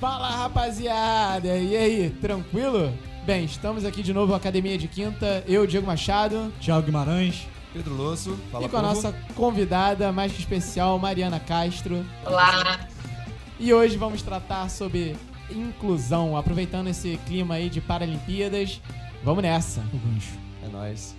Fala rapaziada, e aí, tranquilo? Bem, estamos aqui de novo, Academia de Quinta, eu, Diego Machado, Thiago Guimarães. Pedro Losso, fala e com a povo. nossa convidada mais que especial, Mariana Castro. Olá. E hoje vamos tratar sobre inclusão, aproveitando esse clima aí de Paralimpíadas. Vamos nessa. O gancho. É nóis.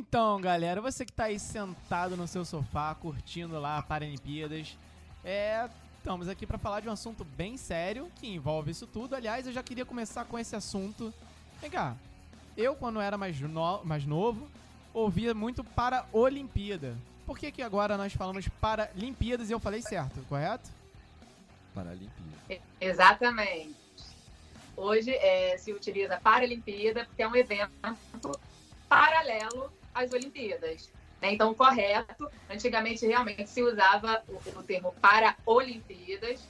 Então, galera, você que tá aí sentado no seu sofá, curtindo lá a Paralimpíadas, é, estamos aqui para falar de um assunto bem sério que envolve isso tudo. Aliás, eu já queria começar com esse assunto. Vem cá, eu quando era mais, no- mais novo, ouvia muito para Olimpíada. Por que que agora nós falamos para Olimpíadas e eu falei certo, correto? Paralimpíada. Exatamente. Hoje é, se utiliza Paralimpíada porque é um evento paralelo às Olimpíadas. né? Então, correto. Antigamente, realmente se usava o, o termo para Olimpíadas,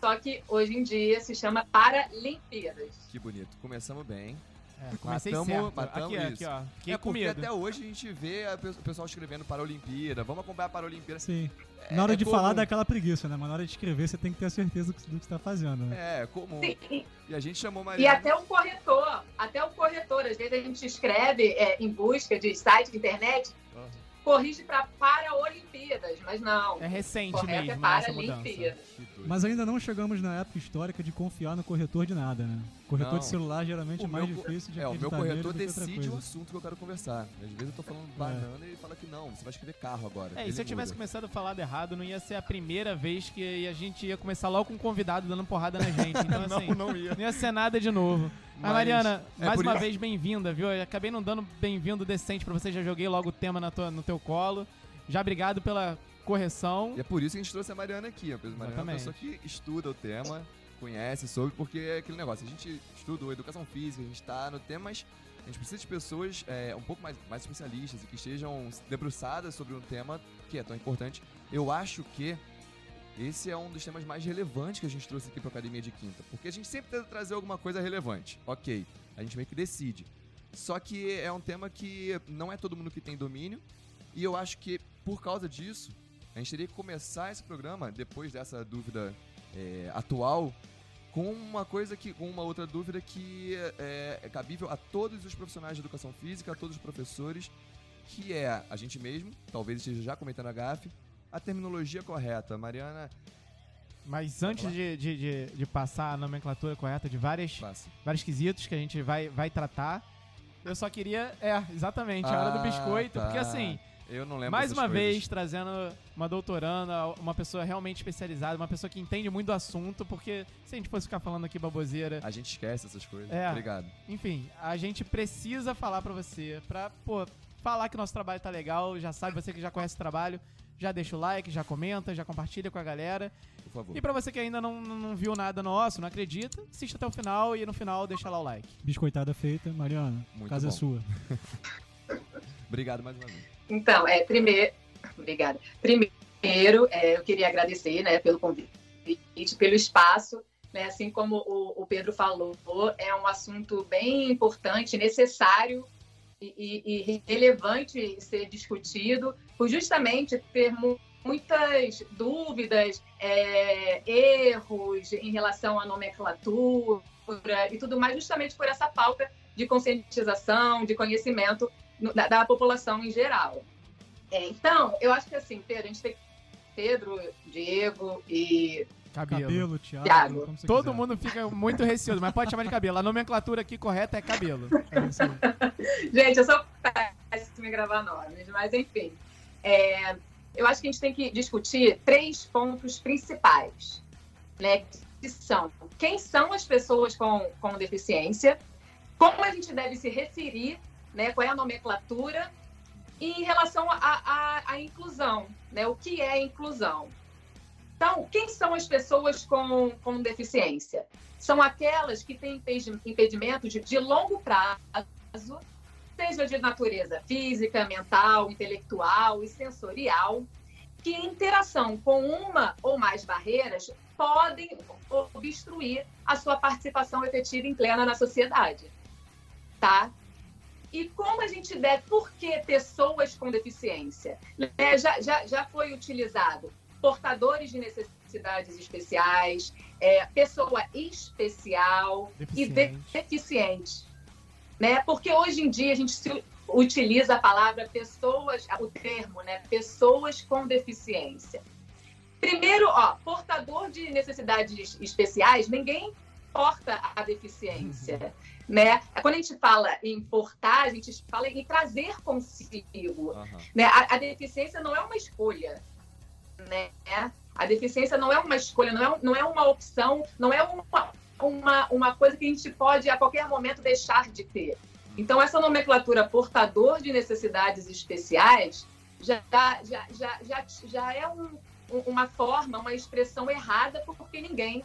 só que hoje em dia se chama Paralimpíadas. Que bonito. Começamos bem. É, comecei Matamos- certo. matamos aqui, aqui, isso. ó. Fiquei é com porque medo. até hoje a gente vê a o pessoal escrevendo Paralimpíada. Vamos acompanhar a Paralimpíada. Sim. É- Na hora é de comum. falar dá aquela preguiça, né? Mas na hora de escrever você tem que ter a certeza do que você tá fazendo, né? É, é comum. Sim, E a gente chamou E Mariana. até o corretor, até o corretor, às vezes a gente escreve é, em busca de site de internet, Aham. Corrige para Paralimpíadas, mas não. É recente é mesmo né, essa mudança. Paralimpíadas. Mas ainda não chegamos na época histórica de confiar no corretor de nada, né? Corretor Não. de celular geralmente é O mais meu co- difícil de É, o meu nele corretor decide o assunto que eu quero conversar. Às vezes eu tô falando banana e ele fala que não, você vai escrever carro agora. É, e se eu tivesse muda. começado a falar errado, não ia ser a primeira vez que a gente ia começar logo com um convidado dando porrada na gente. Então, assim, não, não ia. não ia ser nada de novo. Mas, Mariana, é mais uma isso- vez, bem-vinda, viu? Eu acabei não dando bem-vindo decente pra você, já joguei logo o tema na tua- no teu colo. Já obrigado pela correção. E é por isso que a gente trouxe a Mariana aqui. A Mariana é uma Exatamente. pessoa que estuda o tema, conhece, soube, porque é aquele negócio. A gente estuda educação física, a gente tá no tema, mas a gente precisa de pessoas é, um pouco mais, mais especialistas e que estejam debruçadas sobre um tema que é tão importante. Eu acho que esse é um dos temas mais relevantes que a gente trouxe aqui pra Academia de Quinta. Porque a gente sempre tenta trazer alguma coisa relevante. Ok, a gente meio que decide. Só que é um tema que não é todo mundo que tem domínio. E eu acho que, por causa disso, a gente teria que começar esse programa, depois dessa dúvida é, atual, com uma coisa que. com uma outra dúvida que é, é cabível a todos os profissionais de educação física, a todos os professores, que é a gente mesmo, talvez esteja já comentando a gafe, a terminologia correta. Mariana, Mas antes de, de, de, de passar a nomenclatura correta de várias, passa. vários quesitos que a gente vai, vai tratar, eu só queria. É, exatamente, a hora do Ah, biscoito. tá. Porque assim. Eu não lembro Mais uma coisas. vez, trazendo uma doutoranda, uma pessoa realmente especializada, uma pessoa que entende muito do assunto, porque se a gente fosse ficar falando aqui baboseira, A gente esquece essas coisas. É. Obrigado. enfim, a gente precisa falar pra você, pra, pô, falar que nosso trabalho tá legal, já sabe, você que já conhece o trabalho, já deixa o like, já comenta, já compartilha com a galera. Por favor. E pra você que ainda não, não viu nada nosso, não acredita, assista até o final e no final deixa lá o like. Biscoitada feita, Mariana. Muito casa é bom. sua. Obrigado mais uma vez. Então, é, primeiro, obrigada. Primeiro, é, eu queria agradecer, né, pelo convite, pelo espaço, né, assim como o, o Pedro falou, é um assunto bem importante, necessário e, e- relevante ser discutido, por justamente ter mu- muitas dúvidas, é, erros em relação à nomenclatura e tudo mais, justamente por essa falta de conscientização, de conhecimento da, da população em geral. É, então, eu acho que assim, Pedro, a gente tem Pedro, Diego e Cabelo. Cabelo, Thiago, Thiago. Todo quiser. mundo fica muito receoso, mas pode chamar de cabelo. A nomenclatura aqui correta é cabelo. É. Gente, eu sou péssima em gravar nomes, mas enfim. É, eu acho que a gente tem que discutir três pontos principais, né? Que são quem são as pessoas com, com deficiência, como a gente deve se referir, né? Qual é a nomenclatura, e em relação à inclusão, né? O que é inclusão? Então, quem são as pessoas com, com deficiência? São aquelas que têm impedi- impedimento de, de longo prazo, seja de natureza física, mental, intelectual e sensorial, que em interação com uma ou mais barreiras podem obstruir a sua participação efetiva em plena na sociedade, tá? E como a gente deve, por que pessoas com deficiência? É, já, já, já foi utilizado portadores de necessidades especiais, é, pessoa especial Deficiente. e de- deficiente. Né? Porque hoje em dia a gente se utiliza a palavra pessoas, o termo, né? Pessoas com deficiência. Primeiro, ó, portador de necessidades especiais, ninguém porta a deficiência, né? Quando a gente fala em portar, a gente fala em trazer consigo, Aham. né? A, a deficiência não é uma escolha, né? A deficiência não é uma escolha, não é, não é uma opção, não é uma, uma, uma coisa que a gente pode a qualquer momento deixar de ter. Então, essa nomenclatura portador de necessidades especiais já, já, já, já, já é um, um- uma forma, uma expressão errada, porque ninguém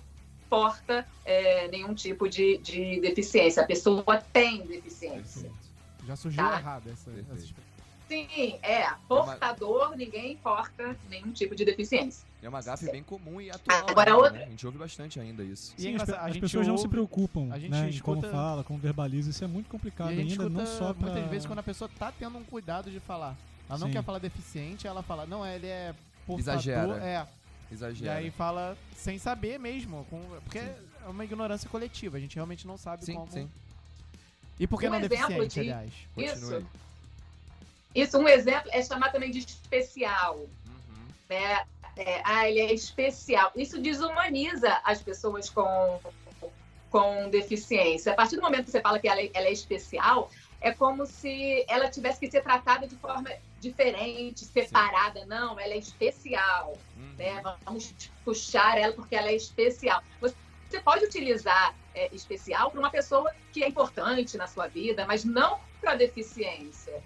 porta é, nenhum tipo de, de deficiência. A pessoa tem deficiência. Perfeito. Já surgiu Tá. errado essa, essa expressão. Sim, é. Portador, ninguém porta nenhum tipo de deficiência. É uma gafe bem comum e atual. Agora, ainda, outra- né? A gente ouve bastante ainda isso. E é Sim, as, as pessoas não se ouve- preocupam a gente né, em escuta- como fala, como verbaliza. Isso é muito E complicado a gente ainda, não escuta só pra... muitas vezes quando a pessoa tá tendo um cuidado de falar. Ela não Sim. quer falar deficiente, ela fala, não, ele é portador. Exagera. É. E Exagera. aí fala sem saber mesmo. Com, porque é uma ignorância coletiva. A gente realmente não sabe Sim, como. sim. E por que Um não exemplo deficiente, de- aliás? Continue. Isso. Isso, um exemplo é chamar também de especial. Uhum. né? É, ah, ele é especial. Isso desumaniza as pessoas com, com deficiência. A partir do momento que você fala que ela é, ela é especial, é como se ela tivesse que ser tratada de forma diferente, separada. Não, ela é especial. Uhum. Né? Vamos puxar ela porque ela é especial. Você pode utilizar é, especial para uma pessoa que é importante na sua vida, mas não para deficiência.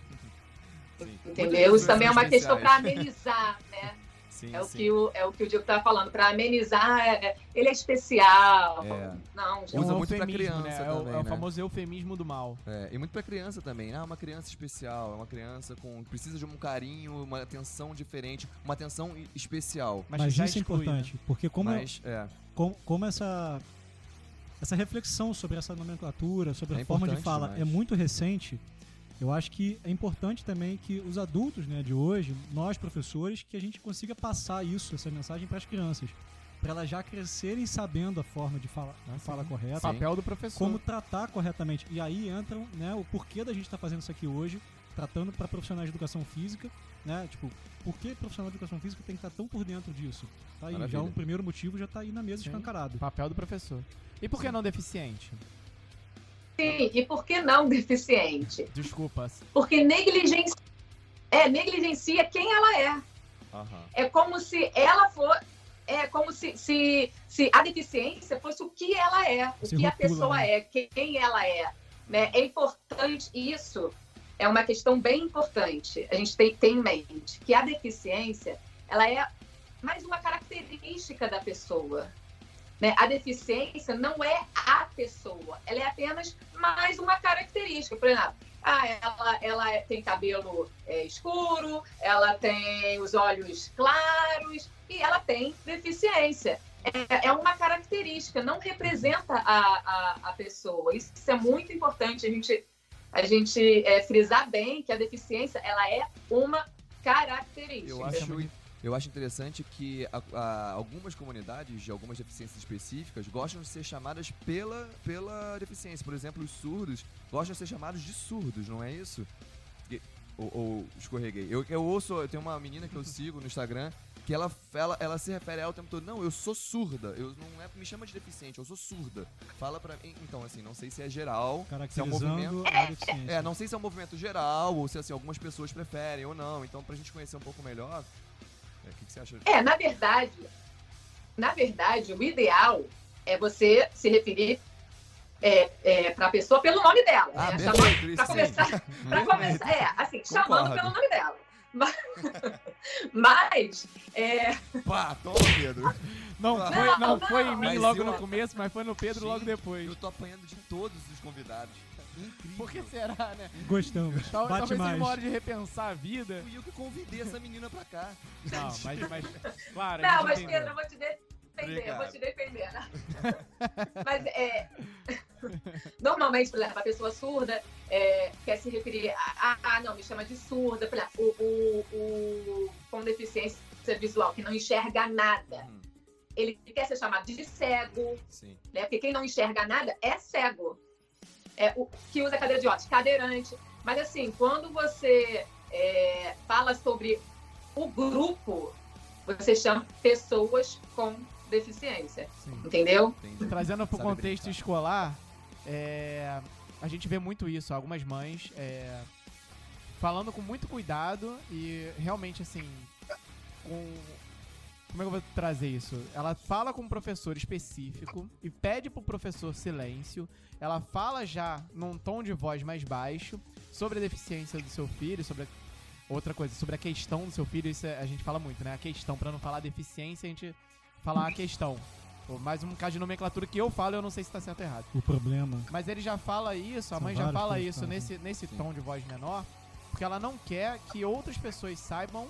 Sim. Entendeu? Isso também é uma questão para especiais. amenizar, né? Sim, É o, sim. que o, é o que o Diego estava falando, para amenizar, é, ele é especial. É. Não, gente. Usa um muito pra eufemismo, criança né? É o- também, é o né? famoso eufemismo do mal. É, e muito pra criança também. Ah, uma criança especial, é uma criança com precisa de um carinho, uma atenção diferente, uma atenção especial. Mas, Mas já isso é exclui, né? importante, porque como, Mas é, como, como essa, essa reflexão sobre essa nomenclatura, sobre É a forma de importante fala demais. é muito recente, eu acho que é importante também que os adultos né, de hoje, nós professores, que a gente consiga passar isso, essa mensagem para as crianças. Para elas já crescerem sabendo a forma de fala, Ah, fala sim. correta, Papel do professor. como tratar corretamente. E aí entram né, o porquê da gente estar fazendo isso aqui hoje, tratando para profissionais de educação física, né? Tipo, por que profissional de educação física tem que estar tão por dentro disso? Tá aí, já Maravilha. um primeiro motivo já tá aí na mesa Sim. escancarado. Papel do professor. E por que não deficiente? Sim, e por que não deficiente? Desculpa. Porque negligencia, é, negligencia quem ela é. aham. É como se ela for. É como se, se, se a deficiência fosse o que ela é, o Se que a pessoa né? é, quem ela é. Né? É importante isso, é uma questão bem importante. A gente tem ter em mente que a deficiência ela é mais uma característica da pessoa. Né? A deficiência não é a pessoa, ela é apenas mais uma característica. Por exemplo, ah, ela, ela é- tem cabelo é, escuro, ela tem os olhos claros e ela tem deficiência. É, é uma característica, não representa a, a, a pessoa. Isso é muito importante a gente, a gente é, frisar bem que a deficiência ela é uma característica. Eu acho, eu acho interessante que a- a- algumas comunidades de algumas deficiências específicas gostam de ser chamadas pela, pela deficiência. Por exemplo, os surdos gostam de ser chamados de surdos, não é isso? E- Ou, ou escorreguei. Eu, eu ouço, eu tenho uma menina que eu sigo no Instagram que ela, ela, ela se refere a ela o tempo todo. Não, eu sou surda. Eu não é, me chama de deficiente, eu sou surda. Fala pra mim. Então, assim, não sei se é geral, se é um movimento. É, não sei se é um movimento geral ou se assim, algumas pessoas preferem ou não. Então, pra gente conhecer um pouco melhor, é, o que, que você acha? É, na verdade, na verdade, o ideal é você se referir é, é, para a pessoa pelo nome dela. Ah, né? Chamando- pra começar, pra começar, é, assim, chamando Concordo. pelo nome dela. Mas, mas, é, Pá, toma, Pedro. Não, Não, foi, não não, foi em mim logo eu- no começo, mas foi no Pedro logo Gente, depois. Eu tô apanhando de todos os convidados. Incrível. Por que será, né? Gostamos. Tal- Bate talvez seja mais. uma hora de repensar a vida. Fui eu que convidei essa menina pra cá. Não, mas, mas claro, a não, mas entendeu. Pedro, eu vou te defender, eu vou te defender. Né? Mas é. Normalmente, por exemplo, a pessoa surda é, quer se referir a. Ah, não, me chama de surda. Por exemplo, o, o, o com deficiência visual que não enxerga nada. Hum. Ele quer ser chamado de cego. Sim. Né? Porque quem não enxerga nada é cego. É, o que usa cadeira de ótica, cadeirante. Mas assim, quando você é, fala sobre o grupo, você chama pessoas com deficiência. Sim. Entendeu? Entendi. Trazendo para o contexto brincar. escolar, é, a gente vê muito isso. Algumas mães é, falando com muito cuidado e realmente assim. Com, como é que eu vou trazer isso? Ela fala com um professor específico e pede pro professor silêncio. Ela fala já num tom de voz mais baixo sobre a deficiência do seu filho, sobre a outra coisa, sobre a questão do seu filho, isso é, a gente fala muito, né? A questão, para não falar deficiência, a gente falar a questão. Mais um caso de nomenclatura que eu falo, eu não sei se tá certo ou errado. O problema. Mas ele já fala isso, a mãe já fala isso nesse, nesse tom de voz menor, porque ela não quer que outras pessoas saibam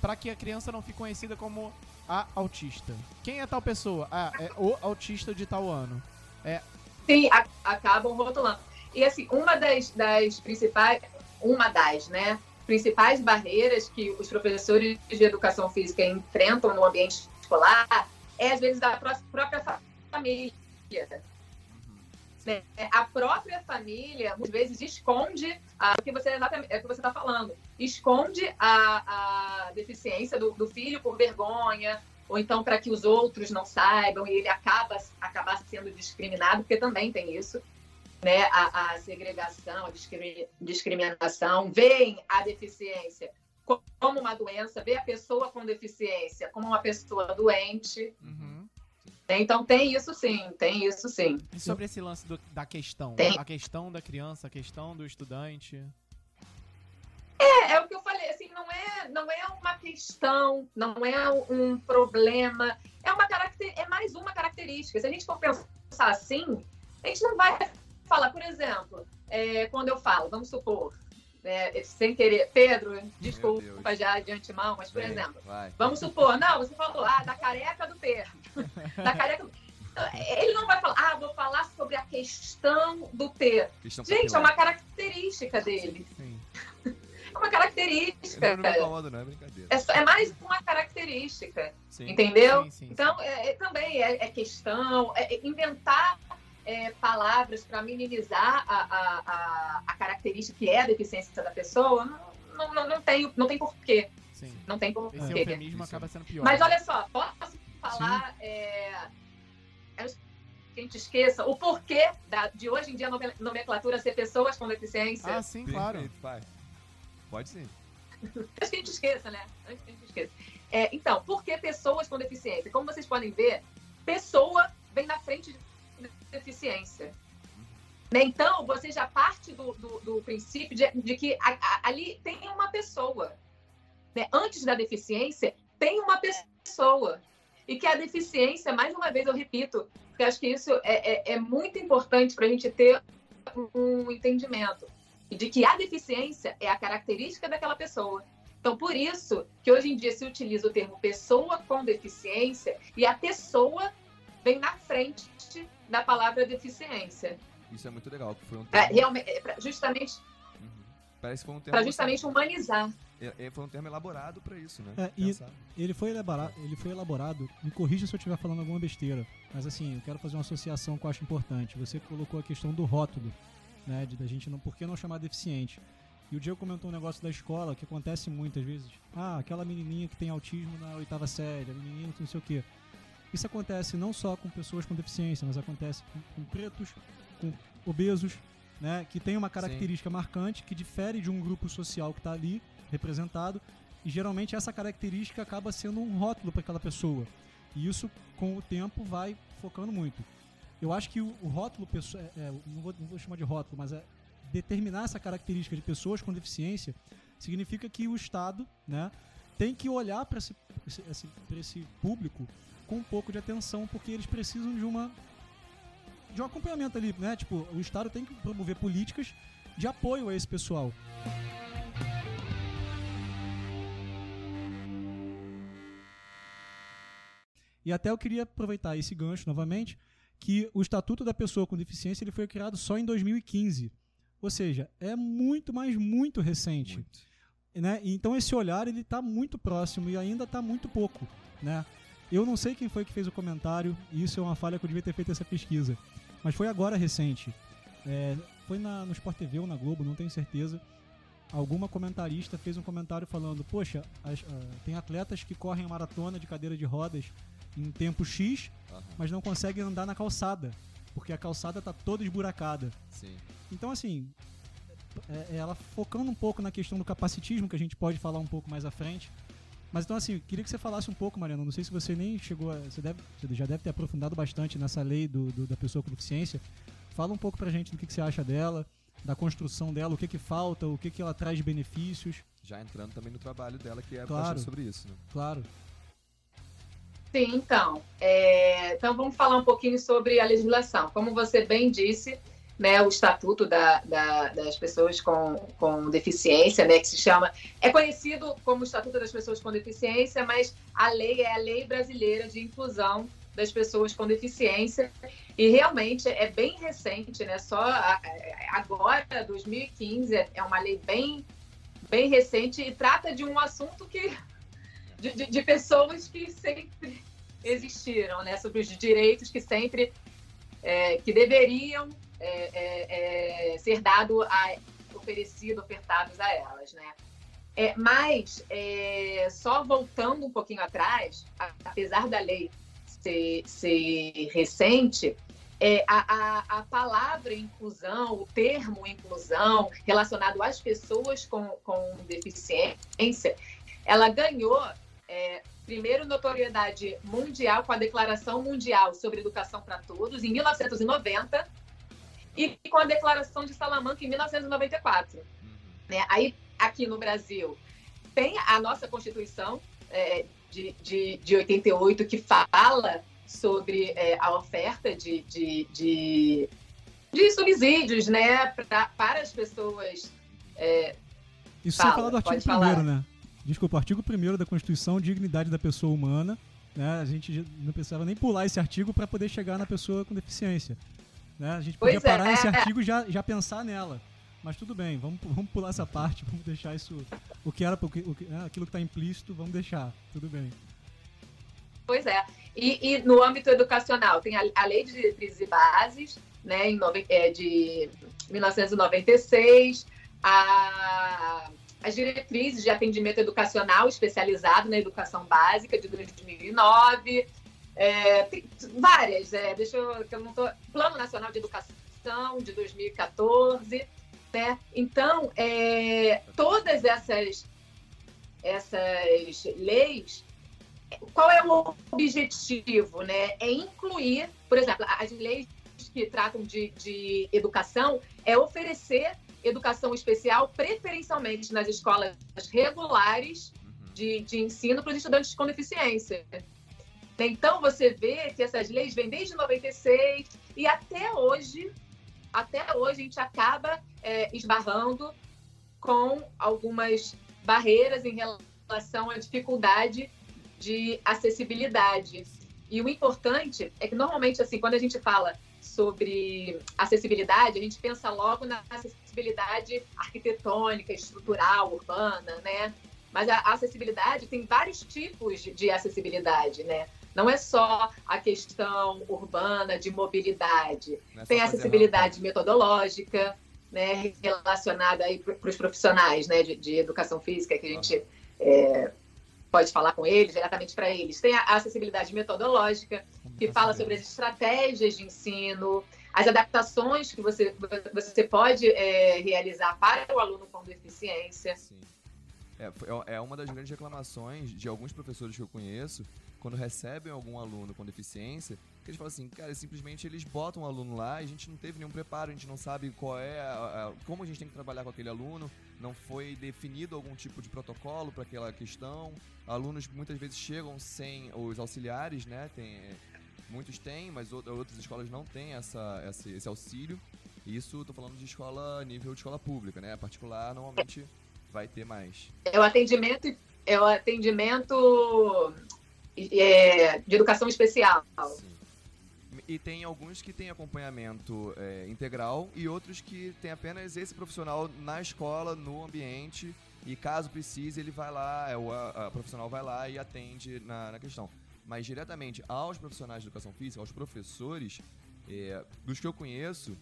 para que a criança não fique conhecida como a autista. Quem é tal pessoa? Ah, é o autista de tal ano. É. Sim, a, acabam rotulando. E assim, uma das, das principais, uma das, né, principais barreiras que os professores de educação física enfrentam no ambiente escolar é, às vezes, da própria família. Né? A própria família, muitas vezes, esconde o que você é o que você está falando. Esconde a, a deficiência do, do filho por vergonha, ou então para que os outros não saibam e ele acaba, acaba sendo discriminado, porque também tem isso né, a, a segregação, a discriminação, veem a deficiência como uma doença, vê a pessoa com deficiência como uma pessoa doente. Uhum. Então tem isso sim, tem isso sim. E sobre esse lance do, da questão, tem. a questão da criança, a questão do estudante. É, é o que eu falei, assim, não é, não é uma questão, não é um problema, é uma caracter, é mais uma característica. Se a gente for pensar assim, a gente não vai falar, por exemplo, é, quando eu falo, vamos supor, é, sem querer, Pedro, desculpa já de antemão, mas por Bem, exemplo, vai. vamos supor, não, você falou, ah, da careca do Pedro, da careca do... Ele não vai falar, ah, vou falar sobre a questão do Pedro. Questão Gente, é uma característica dele. Sim. É uma característica. Não, não me incomodo, não, é brincadeira. É, é mais uma característica. Sim. Entendeu? Sim, sim, então, é, é, também é, é questão, é inventar é, palavras para minimizar a, a, a, a, característica que é a deficiência da pessoa, não, não, não, tem, não tem porquê. Sim. Não tem porquê. Esse eufemismo acaba sendo pior. Mas olha só, posso falar. É, é que a gente esqueça o porquê da, de hoje em dia a nomenclatura ser pessoas com deficiência. Ah, sim, claro. Pai. Pode sim. Antes que a gente esqueça, né? Antes que a gente esqueça. É, então, por que pessoas com deficiência? Como vocês podem ver, pessoa vem na frente de deficiência. Né? Então, você já parte do, do, do princípio de, de que a, a, ali tem uma pessoa. Né? Antes da deficiência, tem uma pessoa. E que a deficiência, mais uma vez eu repito, porque acho que isso é, é, é muito importante para a gente ter um entendimento de que a deficiência é a característica daquela pessoa. Então, por isso que hoje em dia se utiliza o termo pessoa com deficiência e a pessoa vem na frente da palavra deficiência. Isso é muito legal, que foi um termo... é, realmente, é, justamente uhum. Parece que foi um termo para justamente humanizar. É, é, foi um termo elaborado para isso, né? É, e ele foi elaborado, ele foi elaborado. Me corrija se eu estiver falando alguma besteira, mas assim, eu quero fazer uma associação que eu acho importante. Você colocou a questão do rótulo, né, de da gente não, por que não chamar deficiente? E o Diego comentou um negócio da escola que acontece muitas vezes. Ah, aquela menininha que tem autismo na oitava série, a menininha que não sei o quê. Isso acontece não só com pessoas com deficiência, mas acontece com, com pretos, com obesos, né, que tem uma característica Sim. marcante que difere de um grupo social que está ali representado e geralmente essa característica acaba sendo um rótulo para aquela pessoa e isso com o tempo vai focando muito. Eu acho que o, o rótulo, é, é, não, vou, não vou chamar de rótulo, mas é determinar essa característica de pessoas com deficiência significa que o Estado, né, tem que olhar para esse, esse, esse público com um pouco de atenção, porque eles precisam de uma de um acompanhamento ali, né? Tipo, o Estado tem que promover políticas de apoio a esse pessoal. E até eu queria aproveitar esse gancho novamente, que o Estatuto da Pessoa com Deficiência ele foi criado só em 2015. Ou seja, é muito, mas muito recente. Muito. Né? Então esse olhar ele está muito próximo e ainda está muito pouco. Né? Eu não sei quem foi que fez o comentário, e isso é uma falha que eu devia ter feito essa pesquisa. Mas foi agora recente. É, foi na, no Sport TV ou na Globo, não tenho certeza. Alguma comentarista fez um comentário falando: Poxa, as, ah, tem atletas que correm a maratona de cadeira de rodas em tempo X, Aham. mas não conseguem andar na calçada, porque a calçada está toda esburacada. Sim. Então, assim, é- é ela focando um pouco na questão do capacitismo, que a gente pode falar um pouco mais à frente. Mas então, assim, queria que você falasse um pouco, Mariana. Não sei se você nem chegou a. Você, deve, você já deve ter aprofundado bastante nessa lei do, do- da pessoa com deficiência. Fala um pouco pra gente do que, que você acha dela, da construção dela, o que, que falta, o que, que ela traz de benefícios. Já entrando também no trabalho dela, que é Claro. sobre isso, né? Claro. Sim, então. é, então vamos falar um pouquinho sobre a legislação. Como você bem disse, né, o Estatuto da- da- das Pessoas com, com Deficiência, né, que se chama. É conhecido como Estatuto das Pessoas com Deficiência, mas a lei é a Lei Brasileira de Inclusão das Pessoas com Deficiência. E realmente é bem recente, né? Só agora, 2015, é uma lei bem, bem recente e trata de um assunto que de, de- de pessoas que sempre existiram, né? Sobre os direitos que sempre é, que deveriam é, é, é, ser dado a oferecido, ofertados a elas, né? É, mas é, só voltando um pouquinho atrás, apesar da lei ser, ser recente, é, a, a, a palavra inclusão, o termo inclusão relacionado às pessoas com, com deficiência, ela ganhou é, primeiro notoriedade mundial com a Declaração Mundial sobre Educação para Todos em 1990 e com a Declaração de Salamanca em 1994. Uhum. né? Aí aqui no Brasil tem a nossa Constituição é, de, de, de 88 que fala sobre é, a oferta de, de, de, de subsídios né, pra, para as pessoas é, Isso Fala, sem falar do artigo falar. 1 né? Desculpa, artigo 1 da Constituição, dignidade da pessoa humana. Né? A gente não precisava nem pular esse artigo para poder chegar na pessoa com deficiência. Né? A gente Pois podia parar é, nesse é, é. artigo e já, já pensar nela. Mas tudo bem, vamos, vamos pular essa parte, vamos deixar isso. O que era o que, o que- né, aquilo que está implícito, vamos deixar. Tudo bem. Pois é. E, e no âmbito educacional, tem a, a Lei de Diretrizes e Bases, né, em é, de 1996, a, as diretrizes de atendimento educacional especializado na educação básica de 2009, é, várias, é, deixa eu, que eu não tô, Plano Nacional de Educação de 2014, né? Então, é, todas essas essas leis qual é o objetivo, né? É incluir, por exemplo, as leis que tratam de, de educação é oferecer educação especial preferencialmente nas escolas regulares Uhum. de, de ensino para os estudantes com deficiência. Então você vê que essas leis vêm desde 96 e até hoje, até hoje a gente acaba é, esbarrando com algumas barreiras em relação à dificuldade de acessibilidade. E o importante é que normalmente assim, quando a gente fala sobre acessibilidade, a gente pensa logo na acessibilidade arquitetônica, estrutural, urbana, né? Mas a acessibilidade tem vários tipos de- de acessibilidade, né? Não é só a questão urbana de mobilidade. É Tem acessibilidade metodológica, né, relacionada aí para os profissionais, né, de, de educação física que a gente é, pode falar com eles diretamente para eles. Tem a acessibilidade metodológica que fala sobre as estratégias de ensino, as adaptações que você você pode é, realizar para o aluno com deficiência. Sim. É, foi- é uma das grandes reclamações de alguns professores que eu conheço quando recebem algum aluno com deficiência, que eles falam assim, cara, simplesmente eles botam o aluno lá e a gente não teve nenhum preparo, a gente não sabe qual é, a- a- como a gente tem que trabalhar com aquele aluno, não foi definido algum tipo de protocolo para aquela questão. Alunos muitas vezes chegam sem os auxiliares, né? Tem, muitos têm, mas ou- outras escolas não têm essa, esse, esse auxílio. Isso, tô falando de escola nível de escola pública, né? Particular normalmente vai ter mais. É o atendimento é o atendimento é, de educação especial. Sim. E tem alguns que têm acompanhamento é, integral e outros que têm apenas esse profissional na escola, no ambiente, e caso precise, ele vai lá, é, o a, a profissional vai lá e atende na, na, questão. Mas diretamente aos profissionais de educação física, aos professores, é, dos que eu conheço,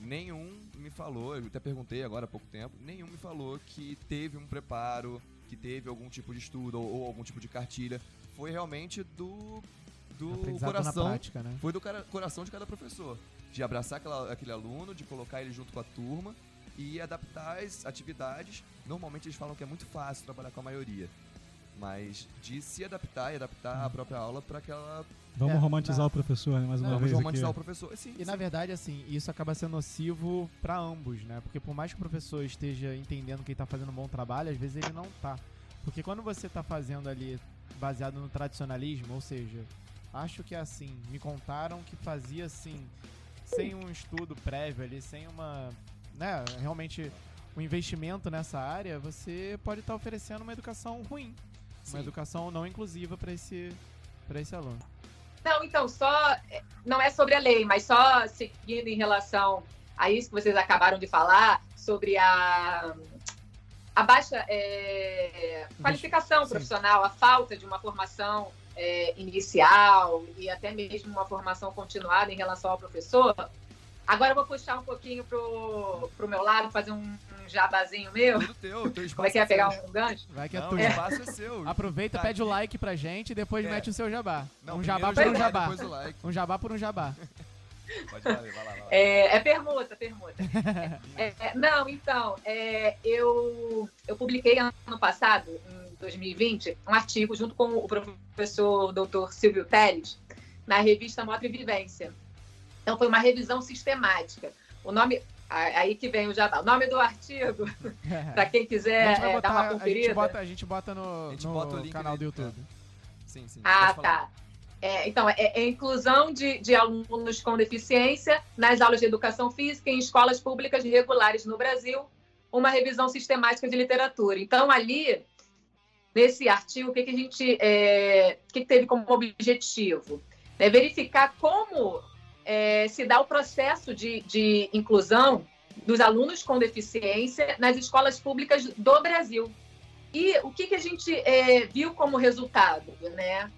nenhum me falou, eu até perguntei agora há pouco tempo, nenhum me falou que teve um preparo, que teve algum tipo de estudo ou, ou algum tipo de cartilha. Foi realmente do, do coração. Prática, né? Foi do cara, coração de cada professor. De abraçar aquela, aquele aluno, de colocar ele junto com a turma e adaptar as atividades. Normalmente eles falam que é muito fácil trabalhar com a maioria. Mas de se adaptar e adaptar a própria aula para aquela. Vamos É, romantizar na- o professor, né, mais uma Não, vez. Vamos aqui. romantizar o professor. Sim, E sim. na verdade, assim, isso acaba sendo nocivo pra ambos, né? Porque por mais que o professor esteja entendendo que ele tá fazendo um bom trabalho, às vezes ele não tá. Porque quando você tá fazendo ali baseado no tradicionalismo, ou seja, acho que é assim, me contaram que fazia assim, sem um estudo prévio ali, sem uma, né, realmente um investimento nessa área, você pode estar oferecendo uma educação ruim, Sim. uma educação não inclusiva para esse para esse aluno. Não, então, só. é, Não é sobre a lei, mas só seguindo em relação a isso que vocês acabaram de falar, sobre a, a baixa é, qualificação Sim. profissional, a falta de uma formação é, inicial e até mesmo uma formação continuada em relação ao professor. Agora eu vou puxar um pouquinho pro, pro meu lado, fazer um, um jabazinho meu. Tudo teu, teu espaço Como é que é pegar um gancho? Vai que é o espaço é seu. Aproveita, Tá pede o like pra gente e depois É. mete o seu jabá. Não, um jabá por um jabá. Depois o like. Um jabá por um jabá. Pode falar, vai lá, vai lá. É, é permuta, permuta. É, é, não, então, é, eu, eu publiquei ano passado, em 2020, um artigo junto com o professor Dr. Silvio Teles, na revista Moto e Vivência. Então, foi uma revisão sistemática. O nome, aí que vem o jabá. O nome do artigo, para quem a quiser gente vai é, dar uma botar, a gente conferida. bota, a gente bota no, A gente no bota o link canal do YouTube. Sim, sim. Ah, tá. É, então, é, é a inclusão de, de alunos com deficiência nas aulas de educação física em escolas públicas regulares no Brasil, uma revisão sistemática de literatura. Então, ali, nesse artigo, o que, que a gente é, que teve como objetivo? É verificar como é, se dá o processo de, de inclusão dos alunos com deficiência nas escolas públicas do Brasil. E o que, que a gente é, viu como resultado, né?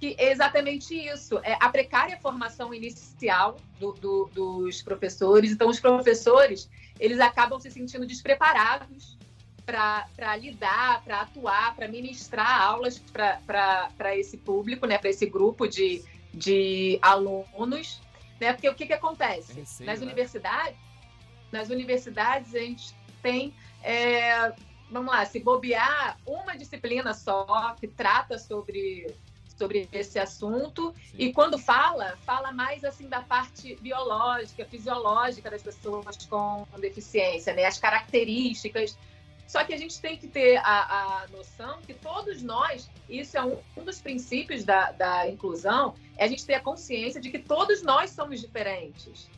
Que é exatamente isso, é a precária formação inicial do- do- dos professores. Então, os professores, eles acabam se sentindo despreparados para lidar, para atuar, para ministrar aulas para esse público, né? Para esse grupo de, de alunos, né? Porque o que, que acontece? Receio, nas né? universidades, nas universidades a gente tem, é, vamos lá, se bobear uma disciplina só que trata sobre sobre esse assunto Sim. e quando fala, fala mais assim da parte biológica, fisiológica das pessoas com deficiência, né? As características. Só que a gente tem que ter a, a noção que todos nós, isso é um, um dos princípios da, da inclusão, é a gente ter a consciência de que todos nós somos diferentes.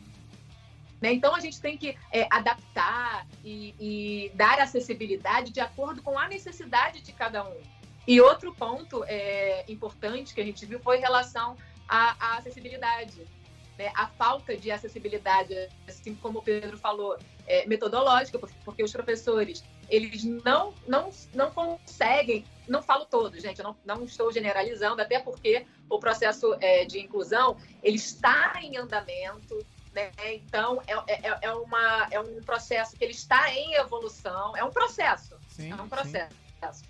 Né? Então a gente tem que é, adaptar e, e dar acessibilidade de acordo com a necessidade de cada um. E outro ponto é, importante que a gente viu foi em relação à, à acessibilidade. Né? A falta de acessibilidade, assim como o Pedro falou, é, metodológica, porque, os professores eles não, não, não conseguem, não falo todos, gente, eu não, não estou generalizando, até porque o processo é, de inclusão ele está em andamento, né? Então é, é, é, uma, é um processo que ele está em evolução, é um processo, Sim, é um sim. processo.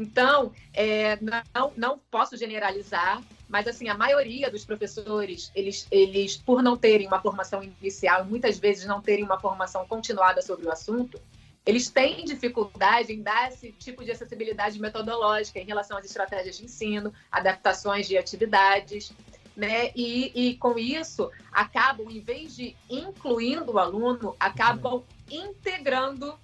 Então, é, não, não posso generalizar, mas assim, a maioria dos professores, eles, eles, por não terem uma formação inicial muitas vezes não terem uma formação continuada sobre o assunto, eles têm dificuldade em dar esse tipo de acessibilidade metodológica em relação às estratégias de ensino, adaptações de atividades, né? E, e com isso, acabam, em vez de incluindo o aluno, acabam integrando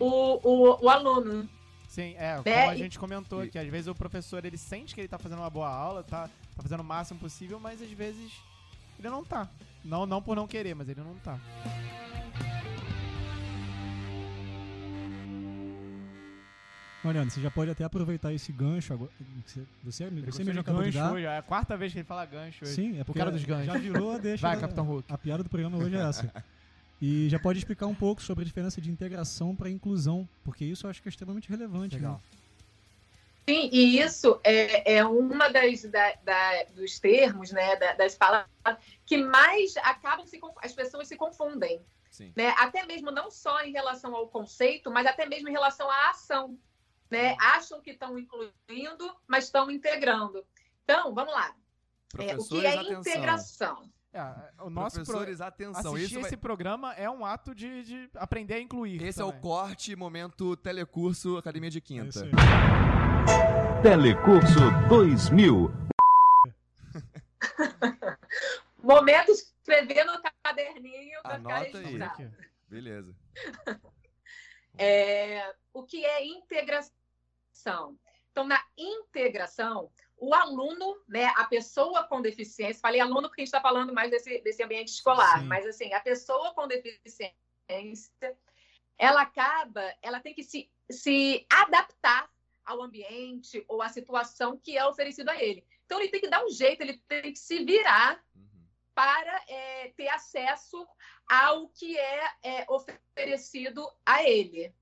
o, o, o aluno. Sim, é, como Né? a gente comentou, que às vezes o professor ele sente que ele tá fazendo uma boa aula, tá, tá fazendo o máximo possível, mas às vezes ele não tá. Não, não por não querer, mas ele não tá. Mariana, você já pode até aproveitar esse gancho agora. Você, você, Ele você mesmo de acabou de dar. hoje, É a quarta vez que ele fala gancho hoje. Sim, é porque cara dos ganchos. já virou a deixa. Vai, da- Capitão Hulk. A piada do programa hoje é essa. E já pode explicar um pouco sobre a diferença de integração para inclusão, porque isso eu acho que é extremamente relevante. Legal. Né? Sim, e isso é, é uma das da- da- dos termos, né, da- das palavras que mais acabam se as pessoas se confundem, Sim. né? Até mesmo não só em relação ao conceito, mas até mesmo em relação à ação, né? Acham que estão incluindo, mas estão integrando. Então, vamos lá. É, o que é atenção. integração? É, o nosso pro... Professores, atenção. assistir Isso vai- esse programa é um ato de, de aprender a incluir. Esse é o também. corte, momento telecurso, Academia de É Quinta. aí. Telecurso 2000. Momento escrever no caderninho para ficar registrado. Beleza. É, o que é integração? Então, na integração, o aluno, né, a pessoa com deficiência, falei aluno porque a gente está falando mais desse, desse ambiente escolar, Sim. mas assim, a pessoa com deficiência, ela acaba, ela tem que se, se adaptar ao ambiente ou à situação que é oferecido a ele. Então, ele tem que dar um jeito, ele tem que se virar Uhum. para é, ter acesso ao que é, é, oferecido a ele.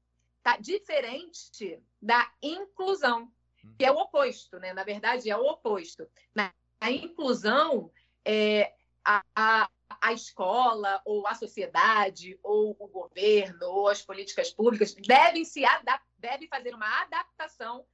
Tá? Diferente da inclusão, que é o oposto, né? Na verdade, é o oposto. Na a inclusão, é, a, a, a escola, ou a sociedade, ou o governo, ou as políticas públicas devem se adap devem fazer uma adaptação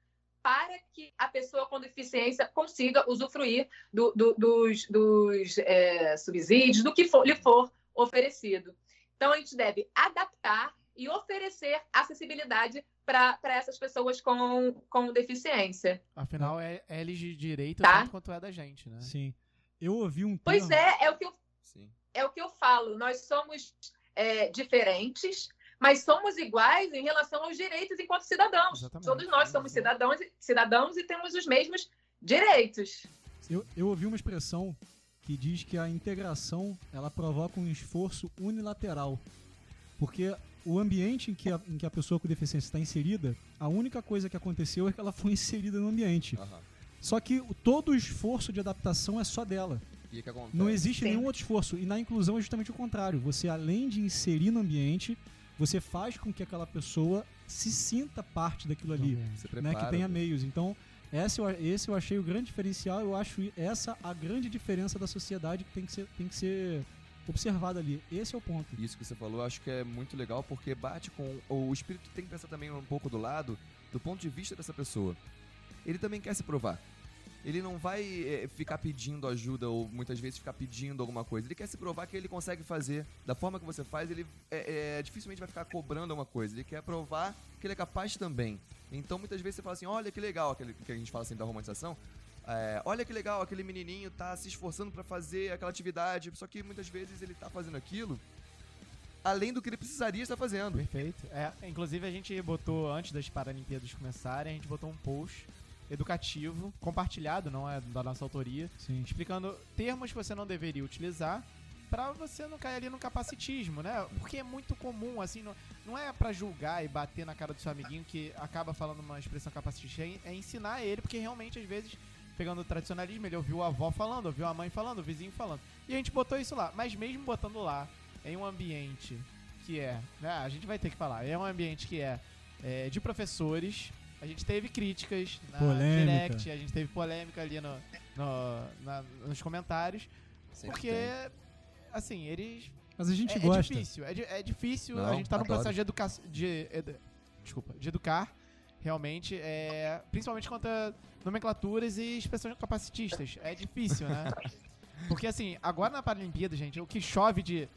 para que a pessoa com deficiência consiga usufruir do- do- dos, dos, é, subsídios, do que for, lhe for oferecido. Então, a gente deve adaptar e oferecer acessibilidade para essas pessoas com, com deficiência. Afinal, é, é eles de direito Tá. tanto quanto é da gente, né? Sim. Eu ouvi um Pois termo. é, é o que eu, Sim. é o que eu falo. Nós somos é, diferentes, mas somos iguais em relação aos direitos enquanto cidadãos. Exatamente. Todos nós somos cidadãos, e- cidadãos e temos os mesmos direitos. Eu, eu ouvi uma expressão que diz que a integração ela provoca um esforço unilateral. Porque o ambiente em que a, em que a pessoa com deficiência está inserida, a única coisa que aconteceu é que ela foi inserida no ambiente. Aham. Só que o- todo o esforço de adaptação é só dela. E o que acontece? Não existe Sim. nenhum outro esforço. E na inclusão é justamente o contrário. Você, além de inserir no ambiente, você faz com que aquela pessoa se sinta parte daquilo ali Você né, prepara. que tenha meios. Então, essa eu, esse eu achei o grande diferencial. Eu acho essa a grande diferença da sociedade que tem que ser, tem que ser observada ali. Esse é o ponto. Isso que você falou, acho que é muito legal porque bate com. O espírito tem que pensar também um pouco do lado, do ponto de vista dessa pessoa. Ele também quer se provar. Ele não vai eh, ficar pedindo ajuda ou muitas vezes ficar pedindo alguma coisa. Ele quer se provar que ele consegue fazer da forma que você faz. Ele é, é, dificilmente vai ficar cobrando alguma coisa. Ele quer provar que ele é capaz também. Então muitas vezes você fala assim: olha que legal, aquele que a gente fala assim da romantização. É, olha que legal, aquele menininho tá se esforçando pra fazer aquela atividade, só que muitas vezes ele tá fazendo aquilo além do que ele precisaria estar fazendo. Perfeito. É, inclusive, a gente botou, antes das Paralimpíadas começarem, a gente botou um post educativo, compartilhado, não é da nossa autoria, Sim. explicando termos que você não deveria utilizar pra você não cair ali no capacitismo, né? Porque é muito comum, assim, não, não é pra julgar e bater na cara do seu amiguinho que acaba falando uma expressão capacitista, é, é ensinar ele, porque realmente, às vezes, pegando o tradicionalismo, ele ouviu a avó falando, ouviu a mãe falando, o vizinho falando. E a gente botou isso lá, mas mesmo botando lá, em um ambiente que é, né, a gente vai ter que falar, é um ambiente que é, é, de professores, a gente teve críticas na Polêmica. direct, a gente teve polêmica ali no, no- na- nos comentários, Sempre porque, tem. assim, eles... Mas a gente é, é gosta. difícil, é, di- é difícil, a Não, gente tá num processo de educação, de, edu- desculpa, de educar, realmente, é, principalmente contra nomenclaturas e expressões capacitistas, é difícil, né? Porque, assim, agora na Paralimpíada, gente, o que chove de...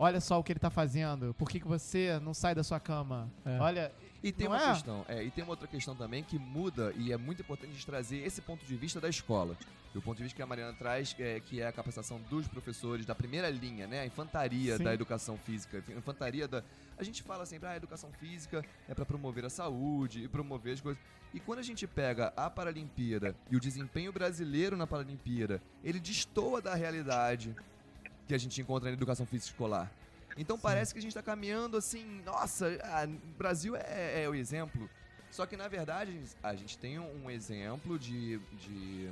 Olha só o que ele tá fazendo. Por que, que você não sai da sua cama? É. Olha, E tem Não uma é? questão, é, e tem uma outra questão também que muda e é muito importante a gente trazer esse ponto de vista da escola. Do ponto de vista que a Mariana traz, que é, que é a capacitação dos professores da primeira linha, né? A infantaria Sim. da educação física. A infantaria da. A gente fala sempre, ah, a educação física é para promover a saúde e promover as coisas. E quando a gente pega a Paralimpíada e o desempenho brasileiro na Paralimpíada, ele destoa da realidade que a gente encontra na educação física escolar. Então parece que a gente está caminhando assim, nossa, o Brasil é, é o exemplo. Só que, na verdade, a gente tem um exemplo de, de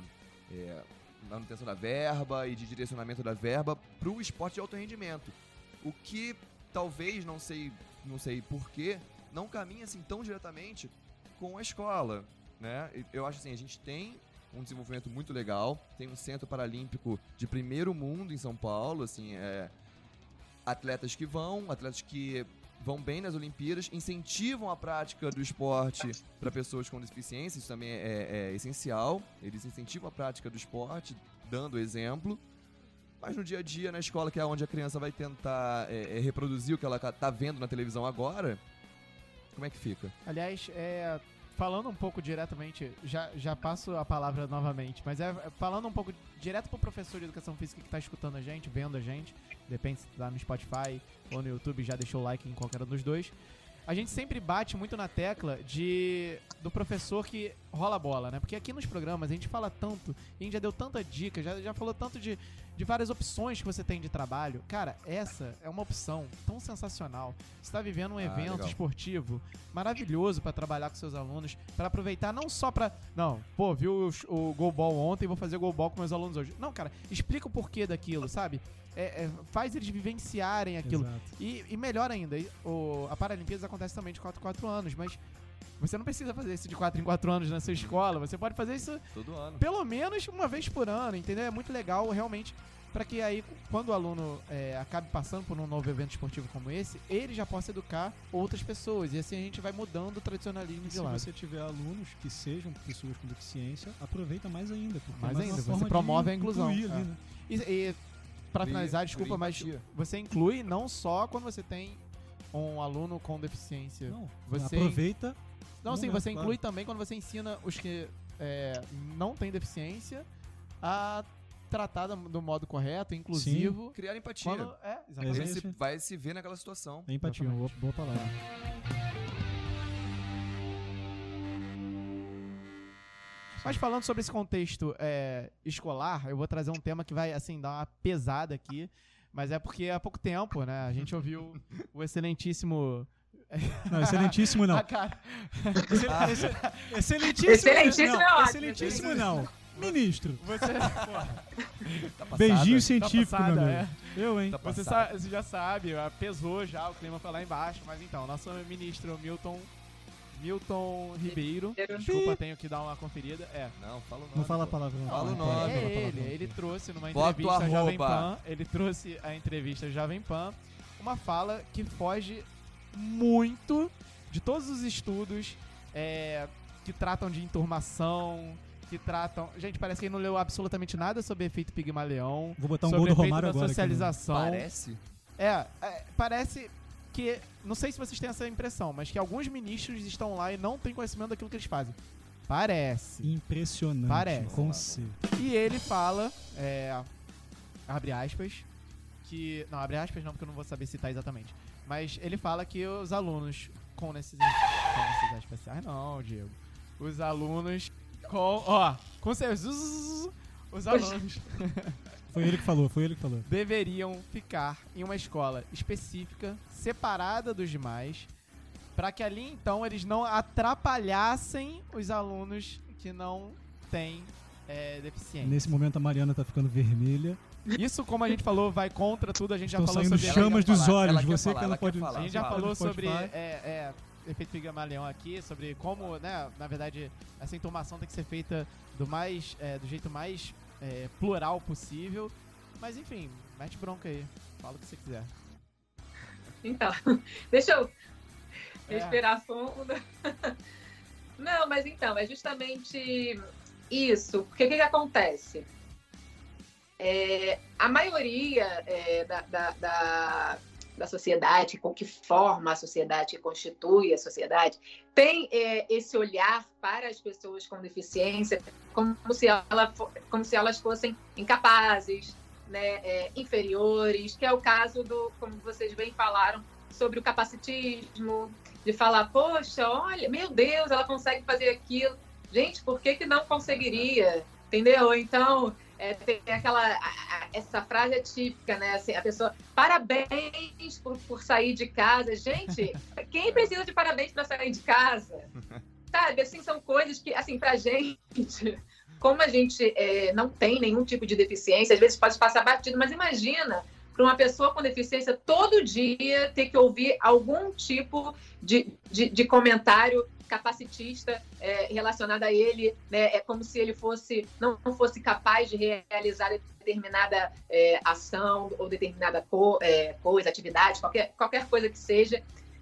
é, manutenção da verba e de direcionamento da verba para o esporte de alto rendimento. O que talvez, não sei, não sei porquê, não caminha assim tão diretamente com a escola. Né? Eu acho assim, a gente tem um desenvolvimento muito legal, tem um centro paralímpico de primeiro mundo em São Paulo, assim, é, atletas que vão, atletas que vão bem nas Olimpíadas, incentivam a prática do esporte para pessoas com deficiência, isso também é, é, essencial. Eles incentivam a prática do esporte, dando exemplo. Mas no dia a dia, na escola, que é onde a criança vai tentar é, é reproduzir o que ela tá vendo na televisão agora, como é que fica? Aliás, é, falando um pouco diretamente, já, já passo a palavra novamente, mas é falando um pouco direto pro professor de educação física que tá escutando a gente, vendo a gente, depende se tá no Spotify ou no YouTube, já deixou o like em qualquer um dos dois. A gente sempre bate muito na tecla de do professor que rola a bola, né? Porque aqui nos programas a gente fala tanto, e a gente já deu tanta dica, já, já falou tanto de, de várias opções que você tem de trabalho. Cara, essa é uma opção tão sensacional. Você está vivendo um Ah, evento legal. esportivo maravilhoso para trabalhar com seus alunos, para aproveitar não só para, não, pô, viu o, o goalball ontem, vou fazer goalball com meus alunos hoje. Não, cara, explica o porquê daquilo, sabe? É, é, faz eles vivenciarem aquilo. Exato. E, e melhor ainda, o, a Paralimpíadas acontece também de 4 em 4 anos, mas você não precisa fazer isso de 4 em 4 anos na sua escola, você pode fazer isso Todo ano. pelo menos uma vez por ano, entendeu? É muito legal, realmente, para que aí, quando o aluno é, acabe passando por um novo evento esportivo como esse, ele já possa educar outras pessoas. E assim a gente vai mudando o tradicionalismo E de se lado. você tiver alunos que sejam pessoas com deficiência, aproveita mais ainda. Porque Mais é ainda, uma você forma de promove a inclusão, ali, é. né? E, e para finalizar, desculpa, mas empatia. você inclui não só quando você tem um aluno com deficiência. Não, Você- aproveita. Não, sim, você claro. inclui também quando você ensina os que é, não têm deficiência a tratar do modo correto, inclusivo. Criar empatia. Quando, é, Exato. exatamente. Exatamente. vai se ver naquela situação. É empatia, boa palavra. Mas falando sobre esse contexto é, escolar, eu vou trazer um tema que vai, assim, dar uma pesada aqui. Mas é porque há pouco tempo, né, a gente ouviu o excelentíssimo... Não, excelentíssimo não. Ah, cara, Excel- excel- Excelentíssimo, Excelentíssimo não. é ótimo. Excelentíssimo não. Ministro. você, Tá passada? Beijinho tá científico, passada, meu é. amigo. Eu, hein? Tá Você, passada. sa- você já sabe, ah, pesou já, o clima foi lá embaixo. Mas então, nosso ministro Milton... Milton Ribeiro. Desculpa, tenho que dar uma conferida. É. Não, fala o nome. Não fala a palavra. não. Fala o nome. a É ele, ele trouxe numa Bota o entrevista Jovem arroba. Pan, ele trouxe a entrevista Jovem Pan, uma fala que foge muito de todos os estudos é, que tratam de enturmação, que tratam... Gente, parece que ele não leu absolutamente nada sobre efeito Pigmalion, Vou botar um sobre gol do Romário da agora. aqui, né? socialização. Parece? É, é, parece que. Não sei se vocês têm essa impressão, mas que alguns ministros estão lá e não têm conhecimento daquilo que eles fazem. Parece. Impressionante. Parece. Com C. E ele fala, é, abre aspas, que. Não, abre aspas não, porque eu não vou saber citar exatamente. Mas ele fala que os alunos com necessidades, com não, Diego. Os alunos com. Ó, com seus. Os alunos Foi ele que falou, foi ele que falou. deveriam ficar em uma escola específica, separada dos demais, para que ali então eles não atrapalhassem os alunos que não têm é, deficiência. Nesse momento a Mariana tá ficando vermelha. Isso, como a gente falou, vai contra tudo. A gente já falou saindo sobre. Chamas dos olhos. ela Você falar, que ela ela pode. falar. A gente já falou sobre é, é, efeito Pigmalion aqui, sobre como, né, na verdade, essa entomação tem que ser feita do mais, é, do jeito mais é, plural possível. Mas enfim, mete bronca aí. Fala o que você quiser. Então, deixa eu É. respirar fundo. Não, mas então, é justamente isso. Porque o que, que acontece? É, a maioria é, da, da, da, da sociedade, com que forma a sociedade, que constitui a sociedade, tem é, esse olhar para as pessoas com deficiência como se, ela, como se elas fossem incapazes, né, é, inferiores, que é o caso do, como vocês bem falaram, sobre o capacitismo, de falar, poxa, olha, meu Deus, ela consegue fazer aquilo. Gente, por que, que não conseguiria? Entendeu? Então, é, tem aquela. essa frase é típica, né? Assim, a pessoa, parabéns por, por sair de casa. Gente, quem precisa de parabéns para sair de casa? sabe, assim, são coisas que, assim, pra gente, como a gente é, não tem nenhum tipo de deficiência, às vezes pode passar batido, mas imagina para uma pessoa com deficiência todo dia ter que ouvir algum tipo de, de, de comentário capacitista é, relacionado a ele, né? é como se ele fosse não fosse capaz de realizar determinada é, ação ou determinada co, é, coisa, atividade, qualquer, qualquer coisa que seja.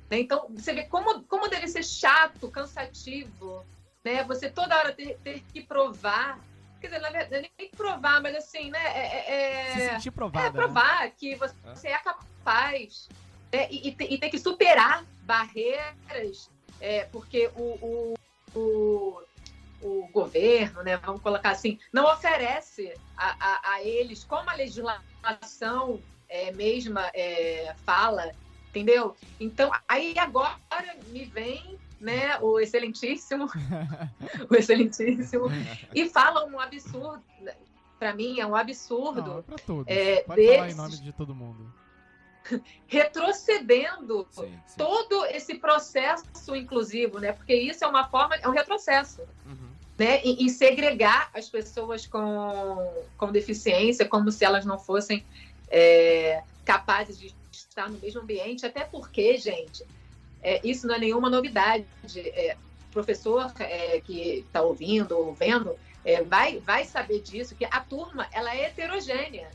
Né? Então, você vê como, como deve ser chato, cansativo, né? você toda hora ter, ter que provar quer dizer, na verdade, nem provar, mas assim, né? É, é, Se sentir provada. É provar né? que você é capaz né? e, e, e, tem que superar barreiras, é, porque o, o, o, o, governo, né, vamos colocar assim, não oferece a, a, a eles, como a legislação é, mesma é, fala, entendeu? Então, aí agora me vem né, o excelentíssimo, o excelentíssimo, e fala um absurdo, para mim é um absurdo. Não, é para todos. É, Pode desses... falar em nome de todo mundo. Retrocedendo sim, sim. todo esse processo inclusivo, né? Porque isso é uma forma, é um retrocesso. Uhum. Né, em, em, segregar as pessoas com, com deficiência, como se elas não fossem é, capazes de estar no mesmo ambiente, até porque, gente, é, isso não é nenhuma novidade. É, professor é, que está ouvindo ou vendo é, vai, vai saber disso, que a turma ela é heterogênea.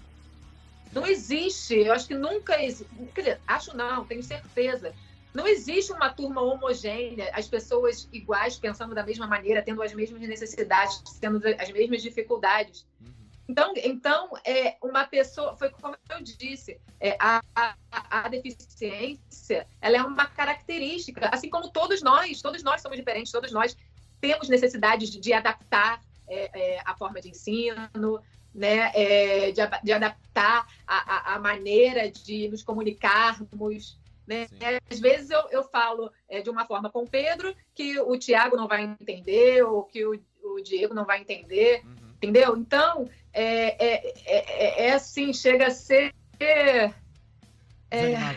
Não existe, eu acho que nunca existe, quer dizer, acho não, tenho certeza. Não existe uma turma homogênea, as pessoas iguais, pensando da mesma maneira, tendo as mesmas necessidades, tendo as mesmas dificuldades. Uhum. Então, então é, uma pessoa, foi como eu disse, é, a, a, a, deficiência ela é uma característica, assim como todos nós, todos nós somos diferentes, todos nós temos necessidades de, de adaptar é, é, a forma de ensino, né, é, de, de, adaptar a, a, maneira de nos comunicarmos. Né? Às vezes eu, eu falo é, de uma forma com o Pedro que o Tiago não vai entender, ou que o, o Diego não vai entender. Uhum. Entendeu? Então, é, é, é, é, assim, chega a ser. É,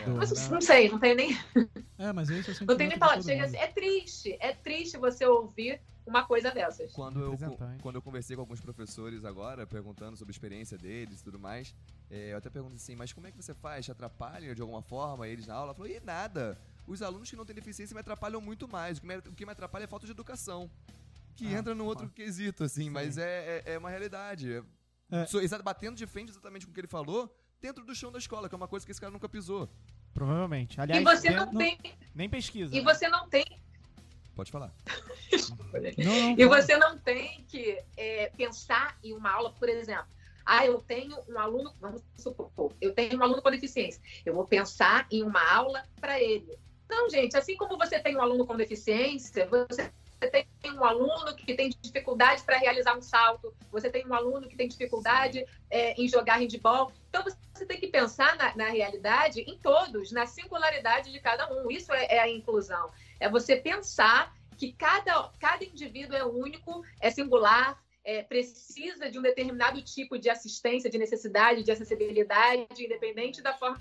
mas, né? Não sei, não tenho nem. É, mas é Não tem nem falar. Chega ser, é triste, é triste você ouvir uma coisa dessas. Quando eu, quando eu conversei com alguns professores agora, perguntando sobre a experiência deles e tudo mais, é, eu até pergunto assim, mas como é que você faz? Te atrapalha de alguma forma eles na aula? Eu falei, e nada. Os alunos que não têm deficiência me atrapalham muito mais. O que me, o que me atrapalha é falta de educação que ah, entra num outro quesito, assim, Sim. mas é, é, é, uma realidade. É. So, batendo de frente exatamente com o que ele falou, dentro do chão da escola, que é uma coisa que esse cara nunca pisou. Provavelmente. Aliás, e você não tem. Nem pesquisa. E né? você não tem. Pode falar. Não, e você não tem que é, pensar em uma aula, por exemplo. Ah, eu tenho um aluno, vamos supor, eu tenho um aluno com deficiência. Eu vou pensar em uma aula para ele. Não, gente, assim como você tem um aluno com deficiência, você você tem um aluno que tem dificuldade para realizar um salto, você tem um aluno que tem dificuldade é, em jogar handball. Então, você tem que pensar na, na, realidade em todos, na singularidade de cada um. Isso é, é a inclusão. É você pensar que cada, cada indivíduo é único, é singular, é, precisa de um determinado tipo de assistência, de necessidade, de acessibilidade, independente da forma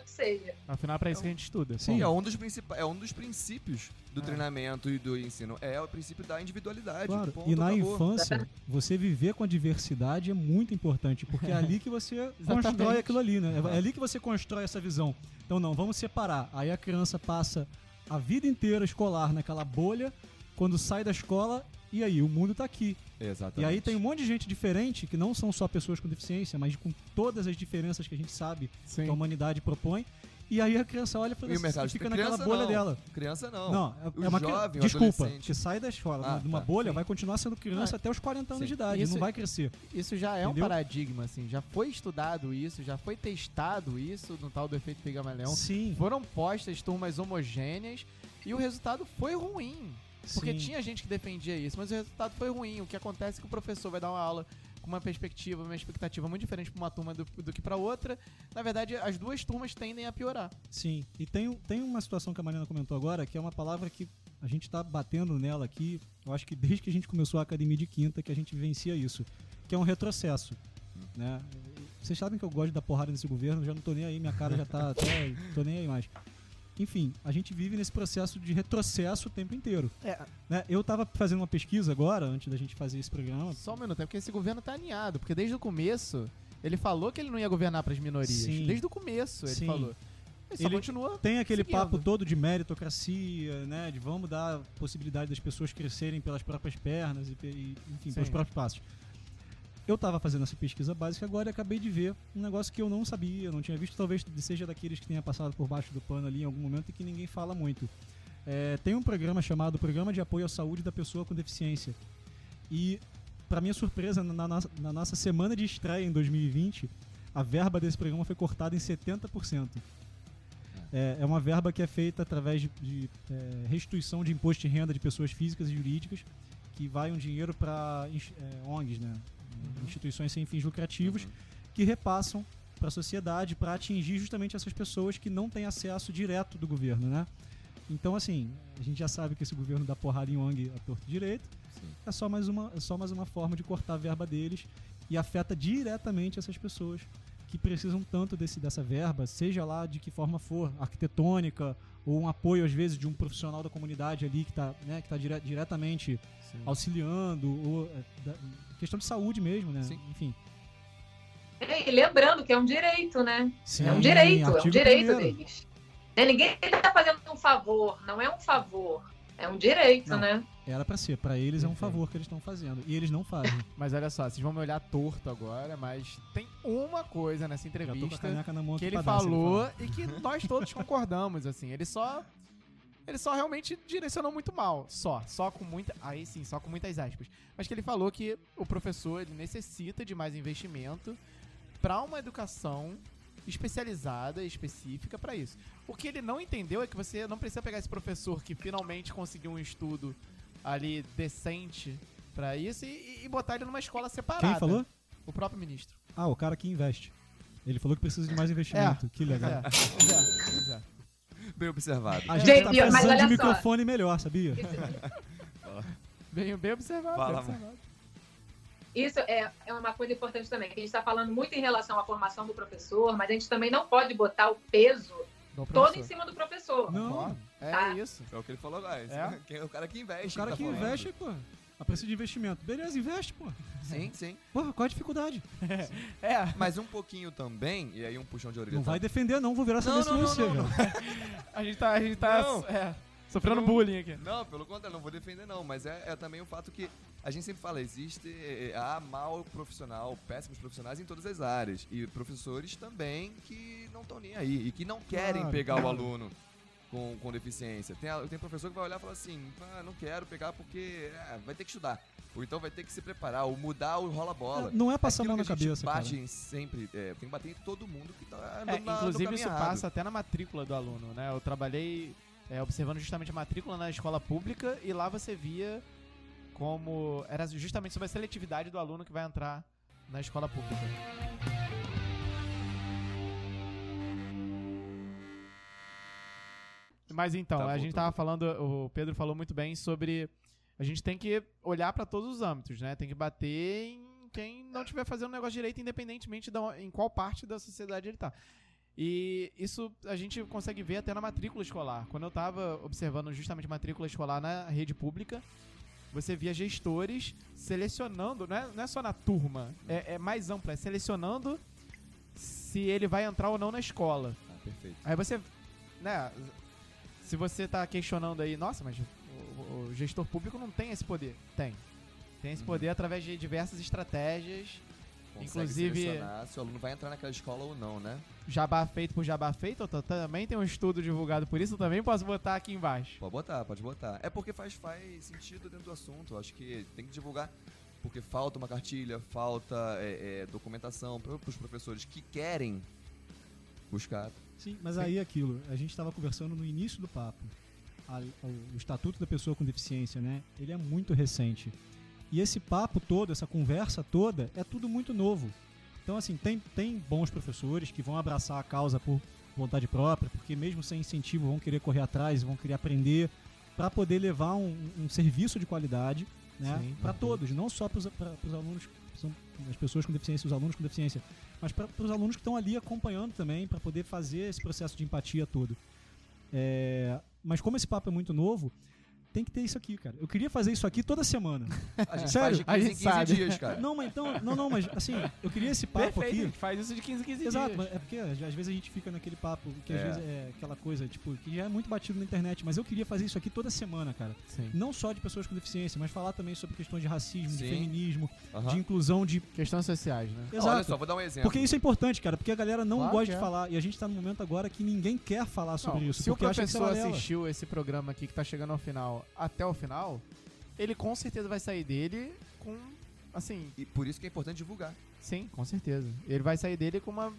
que seja. Afinal, é para isso é que a gente estuda. Sim, é um dos, é um dos princípios do é. treinamento e do ensino. É o princípio da individualidade. Claro. Ponto, e na acabou. infância, você viver com a diversidade é muito importante, porque é ali que você constrói aquilo ali, né? É ali que você constrói essa visão. Então, não, vamos separar. Aí a criança passa a vida inteira escolar naquela bolha, quando sai da escola, e aí o mundo está aqui. Exatamente. E aí tem um monte de gente diferente, que não são só pessoas com deficiência, mas com todas as diferenças que a gente sabe Sim. que a humanidade propõe. E aí a criança olha e fica naquela bolha não. dela. Criança não. Não, é, é uma jovem, desculpa, que sai da escola, ah, de uma tá, bolha, sim. vai continuar sendo criança ah, até os 40 anos sim. de idade, isso, não vai crescer. Isso já é Entendeu? um paradigma assim, já foi estudado isso, já foi testado isso no tal do efeito Pigmalion. Sim. Foram postas turmas homogêneas e o resultado foi ruim. Porque Sim. tinha gente que defendia isso, mas o resultado foi ruim. O que acontece é que o professor vai dar uma aula com uma perspectiva, uma expectativa muito diferente para uma turma do, do que para outra. Na verdade, as duas turmas tendem a piorar. Sim, e tem, tem uma situação que a Marina comentou agora, que é uma palavra que a gente está batendo nela aqui, eu acho que desde que a gente começou a academia de quinta, que a gente vivencia isso, que é um retrocesso. Né? Vocês sabem que eu gosto da porrada nesse governo, já não tô nem aí, minha cara já tá até. tô nem aí mais. Enfim, a gente vive nesse processo de retrocesso o tempo inteiro. É, né? Eu tava fazendo uma pesquisa agora, antes da gente fazer esse programa. só um minuto, é porque esse governo tá alinhado, porque desde o começo ele falou que ele não ia governar pras minorias. Sim. Desde o começo ele Sim. falou. Ele só Ele continua. Tem aquele seguindo. papo todo de meritocracia, né? De vamos dar possibilidade das pessoas crescerem pelas próprias pernas e, e, enfim, Sim. pelos próprios passos. Eu tava fazendo essa pesquisa básica agora e acabei de ver um negócio que eu não sabia, não tinha visto, talvez seja daqueles que tenha passado por baixo do pano ali em algum momento e que ninguém fala muito. É, tem um programa chamado Programa de Apoio à Saúde da Pessoa com Deficiência. E, para minha surpresa, na, na- na nossa semana de estreia em 2020, a verba desse programa foi cortada em 70%. É, é uma verba que é feita através de, de, é, restituição de imposto de renda de pessoas físicas e jurídicas, que vai um dinheiro para ONGs, né? Instituições sem fins lucrativos, Uhum. que repassam para a sociedade para atingir justamente essas pessoas que não têm acesso direto do governo, né? Então, assim, a gente já sabe que esse governo dá porrada em ONG a torto e direito, Sim. é só mais uma, é só mais uma forma de cortar a verba deles e afeta diretamente essas pessoas que precisam tanto desse, dessa verba, seja lá de que forma for, arquitetônica ou um apoio às vezes de um profissional da comunidade ali que está né, que tá dire- diretamente auxiliando ou é, da- questão de saúde mesmo, né? Sim. Enfim. E lembrando que é um direito, né? Sim, É um direito, é um direito primeiro. deles. Né, Ninguém está fazendo um favor, não é um favor, é um direito, Não. né? Era pra ser, pra eles é um favor que eles estão fazendo e eles não fazem. Mas olha só, vocês vão me olhar torto agora, mas tem uma coisa nessa entrevista que ele dar, se falou e que nós todos concordamos, assim. Ele só. Ele só realmente direcionou muito mal. Só. Só com muita. Aí sim, só com muitas aspas. Mas que ele falou que o professor ele necessita de mais investimento para uma educação especializada, específica para isso. O que ele não entendeu é que você não precisa pegar esse professor que finalmente conseguiu um estudo ali decente para isso e, e botar ele numa escola separada. Quem falou? O próprio ministro. Ah, o cara que investe. Ele falou que precisa de mais investimento. Que legal. É, é, é. Bem observado. A gente Gente, tá mas precisando olha de só. microfone melhor, sabia? Bem, bem observado. Fala, bem observado. Isso é, é uma coisa importante também, que a gente está falando muito em relação à formação do professor, mas a gente também não pode botar o peso Do todo em cima do professor. Não. É Tá. isso. É o que ele falou agora. esse- É? Quem é o cara que investe. O cara tá que investe, pô. A precisa de investimento. Beleza, investe, pô. Sim, sim. Porra, qual a dificuldade? É. Mas um pouquinho também, e aí um puxão de orelha. Não tá? vai defender, não. Vou virar essa Não, não, não, não, velho. A gente tá, a gente tá Não. é, sofrendo Não. bullying aqui. Não, pelo contrário, não vou defender não, mas é, é também o fato que a gente sempre fala, existe, é, há mal profissional, péssimos profissionais em todas as áreas, e professores também que não estão nem aí, e que não querem Claro, pegar o aluno com, com deficiência. Tem, tem professor que vai olhar e falar assim, ah, não quero pegar porque é, vai ter que estudar, ou então vai ter que se preparar, ou mudar o rola-bola. Não é passar a mão na cabeça, cara. bate em sempre, é, tem que bater em todo mundo que tá É, andando na- inclusive isso passa até na matrícula do aluno, né? Eu trabalhei é, observando justamente a matrícula na escola pública e lá você via como era justamente sobre a seletividade do aluno que vai entrar na escola pública. Mas então, Tá, a gente tava falando, o Pedro falou muito bem sobre a gente tem que olhar pra todos os âmbitos, né? Tem que bater em quem não estiver fazendo o negócio direito, independentemente de em qual parte da sociedade ele tá. E isso a gente consegue ver até na matrícula escolar. Quando eu tava observando justamente matrícula escolar na rede pública, você via gestores selecionando, não é, não é só na turma, é, é mais amplo, é selecionando se ele vai entrar ou não na escola. Ah, perfeito. Aí você, né, se você tá questionando aí, nossa, mas o, o gestor público não tem esse poder. Tem. Tem esse Uhum. poder através de diversas estratégias, Consegue Inclusive- se o aluno vai entrar naquela escola ou não, né? jabá feito por jabá feito, eu também tem um estudo divulgado por isso, eu também posso botar aqui embaixo. Pode botar, pode botar. É porque faz, faz sentido dentro do assunto. Eu acho que tem que divulgar. Porque falta uma cartilha, falta é, é, documentação para os professores que querem buscar. Sim, mas aí é aquilo, a gente estava conversando no início do papo. A- o Estatuto da Pessoa com Deficiência, né? Ele é muito recente. E esse papo todo, essa conversa toda, é tudo muito novo. Então, assim, tem, tem bons professores que vão abraçar a causa por vontade própria, porque mesmo sem incentivo vão querer correr atrás, vão querer aprender para poder levar um, um serviço de qualidade né, para todos, não só para os alunos, são as pessoas com deficiência, os alunos com deficiência, mas para os alunos que estão ali acompanhando também, para poder fazer esse processo de empatia todo. É, mas como esse papo é muito novo, tem que ter isso aqui, cara. Eu queria fazer isso aqui toda semana. A gente Sério? faz de A 15 em gente 15 sabe. dias, cara. Não, mas então, não, não, mas assim, eu queria esse papo Perfeito, a aqui. gente faz isso de 15 em 15 Exato, dias. é porque às vezes a gente fica naquele papo que às É. vezes é aquela coisa, tipo, que já é muito batido na internet, mas eu queria fazer isso aqui toda semana, cara. Sim. Não só de pessoas com deficiência, mas falar também sobre questões de racismo, de Sim. feminismo, Aham. de inclusão, de. Questões sociais, né? Olha Exato. só, vou dar um exemplo. Porque isso é importante, cara, porque a galera não Claro gosta de é. falar. E a gente tá num momento agora que ninguém quer falar sobre Não, isso. se o porque acha que isso é assistiu esse programa aqui que tá chegando ao final até o final, ele com certeza vai sair dele com. Assim, E por isso que é importante divulgar. sim, com certeza. Ele vai sair dele com uma,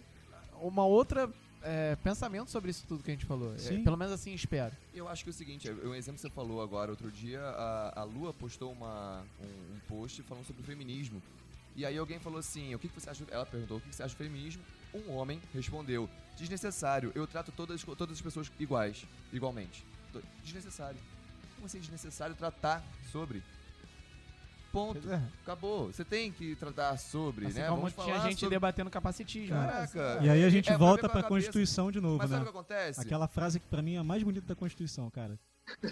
uma outra é, pensamento sobre isso tudo que a gente falou. É, pelo menos assim espero. Eu acho que é o seguinte, é, um exemplo que você falou agora, outro dia, a, a Lua postou uma, um, um post falando sobre o feminismo. E aí alguém falou assim, o que, que você acha? Ela perguntou o que, que você acha do feminismo. Um homem respondeu, desnecessário, eu trato todas, todas as pessoas iguais, igualmente. Desnecessário. Como assim desnecessário tratar sobre? Ponto. É. Acabou. Você tem que tratar sobre, Assim né? como Vamos tinha falar gente sobre... debatendo capacitismo. né? Caraca. E aí a gente É, pra volta a pra cabeça. Constituição de novo, Mas sabe né? o que acontece? Aquela frase que pra mim é a mais bonita da Constituição, cara.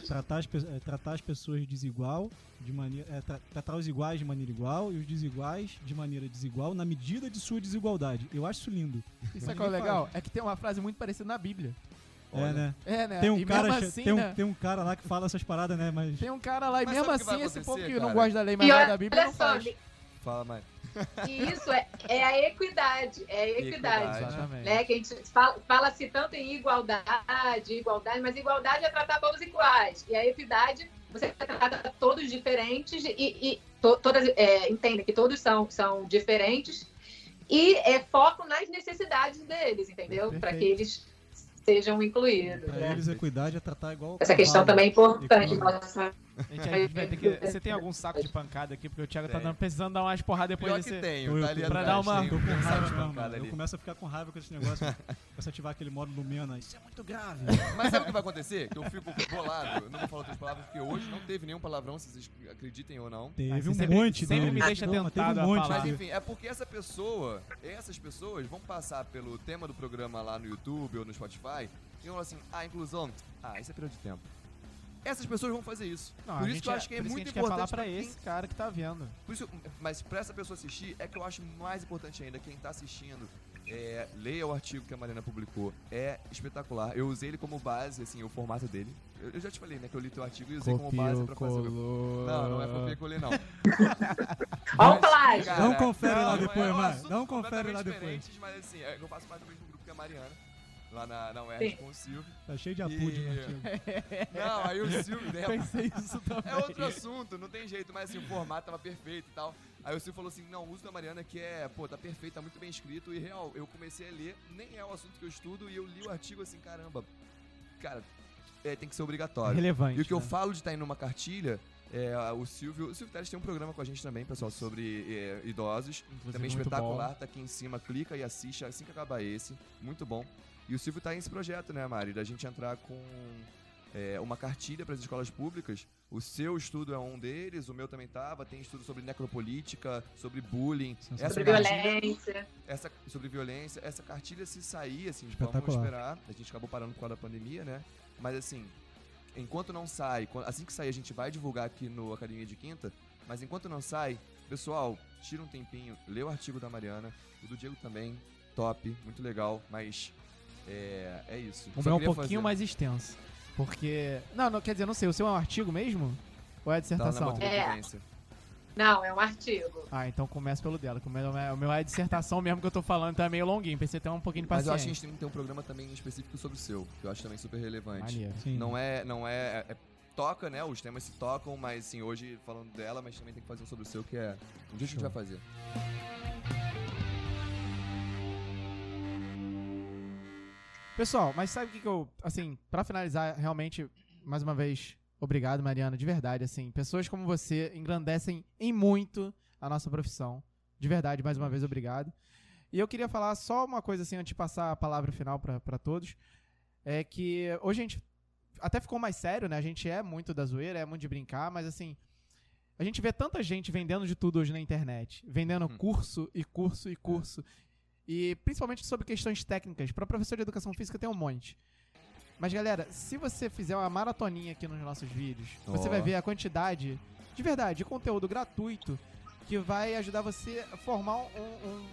Tratar as, pe- é, tratar as pessoas desigual, de maneira, é, tra- tratar os iguais de maneira igual e os desiguais de maneira desigual na medida de sua desigualdade. Eu acho isso lindo. Isso é que é legal? É que tem uma frase muito parecida na Bíblia. Olha, É, né? É, né? Tem um, e cara, assim, tem, um, né? tem um cara lá que fala essas paradas, né? Mas Tem um cara lá, e Mas mesmo assim, esse povo que não gosta da lei, mas gosta da Bíblia, não só, faz. Fala, mãe. e isso é, é a equidade, é a equidade. Equidade. Exatamente. Né, que a gente fala- fala-se tanto em igualdade, igualdade, mas igualdade é tratar todos iguais. E a equidade, você trata todos diferentes e, e to- todas é, entenda que todos são, são diferentes e é foco nas necessidades deles, entendeu? Para que eles sejam incluídos. pra né? equidade equidade é tratar igual. Essa questão também é importante. Equidade. Gente, a gente vai ter que... Você tem algum saco de pancada aqui? Porque o Thiago tá dando, precisando dar umas porradas depois Pior desse... que tenho, tá ali tô- pra atrás, dar uma- Tô um com saco raiva de mesmo, pancada mano. Eu ali. começo a ficar com raiva com esse negócio. A ativar aquele modo Lumena. Isso é muito grave. Mas sabe o que vai acontecer? Que eu fico bolado. Eu não vou falar outras palavras, porque hoje não teve nenhum palavrão, se vocês acreditem ou não. Teve você um sempre- monte sempre deles. me deixa Não, mas teve tentado um a monte. falar. Mas enfim, é porque essa pessoa, essas pessoas vão passar pelo tema do programa lá no YouTube ou no Spotify e vão falar assim, ah, inclusão, ah, isso é perda de tempo. Essas pessoas vão fazer isso. Não, por isso gente que eu acho que é por isso muito a gente quer falar importante pra pra quem- esse cara que tá vendo. Por isso, mas pra essa pessoa assistir, é que eu acho mais importante ainda, quem tá assistindo, é, leia o artigo que a Mariana publicou. É espetacular. Eu usei ele como base, assim, o formato dele. Eu, eu já te falei, né, que eu li teu artigo e usei como base pra fazer o... Não, não é copia colei, não. Olha o plágio. Não confere lá não, depois, é um assunto Não confere lá depois. Mas assim, é, eu faço parte do mesmo grupo que a Mariana, lá na, na UERJ Sim. com o Silvio. Tá cheio de apude E- no artigo. Não, aí o Silvio, né, Pensei isso também. é outro assunto, não tem jeito, mas assim, o formato tava perfeito e tal. Aí o Silvio falou assim, não, uso da Mariana que é, pô, tá perfeito, tá muito bem escrito. E real, eu comecei a ler, nem é o assunto que eu estudo, e eu li o artigo assim, caramba, cara, é, tem que ser obrigatório. Relevante. E o que eu né? falo de estar indo numa cartilha, é, o Silvio, o Silvio Teles tem um programa com a gente também, pessoal, sobre é, idosos. Inclusive, também espetacular, bom. tá aqui em cima, clica e assiste assim que acabar esse. Muito bom. E o Silvio tá nesse projeto, né, Mari? Da gente entrar com é, uma cartilha para as escolas públicas. O seu estudo é um deles, o meu também tava. Tem estudo sobre necropolítica, sobre bullying. Essa Sobre cartilha, violência. essa, sobre violência. Essa cartilha se sair, assim, vamos esperar. A gente acabou parando por causa da pandemia, né? Mas assim, enquanto não sai, assim que sair a gente vai divulgar aqui no Academia de Quinta, mas enquanto não sai, pessoal, tira um tempinho, lê o artigo da Mariana, o do Diego também, top, muito legal, mas é, é isso. O Só meu é um pouquinho fazer- mais extenso. Porque. Não, não, quer dizer, não sei, o seu é um artigo mesmo? Ou é Tá lá na dissertação? Bota É. Não, é um artigo. Ah, então começa pelo dela. O meu, o meu é dissertação mesmo que eu tô falando, então é meio longuinho. Pensei ter um pouquinho de Mas paciência. eu acho que a gente tem que ter um programa também específico sobre o seu, que eu acho também super relevante. Maneiro. Sim. Não é, não é, é- toca, né? Os temas se tocam, mas assim, hoje falando dela, mas também tem que fazer um sobre o seu, que é um dia que a gente vai fazer. Pessoal, mas sabe o que, que eu. Assim, pra finalizar, realmente, mais uma vez, obrigado, Mariana, de verdade. Assim, pessoas como você engrandecem em muito a nossa profissão. De verdade, mais uma vez, obrigado. E eu queria falar só uma coisa assim, antes de passar a palavra final pra todos. É que hoje a gente até ficou mais sério, né? A gente é muito da zoeira, é muito de brincar, mas assim. A gente vê tanta gente vendendo de tudo hoje na internet. Vendendo Hum. curso e curso e curso. E principalmente sobre questões técnicas. Para professor de educação física tem um monte. Mas, galera, se você fizer uma maratoninha aqui nos nossos vídeos, você Ó. vai ver a quantidade, de verdade, de conteúdo gratuito que vai ajudar você a formar um. um-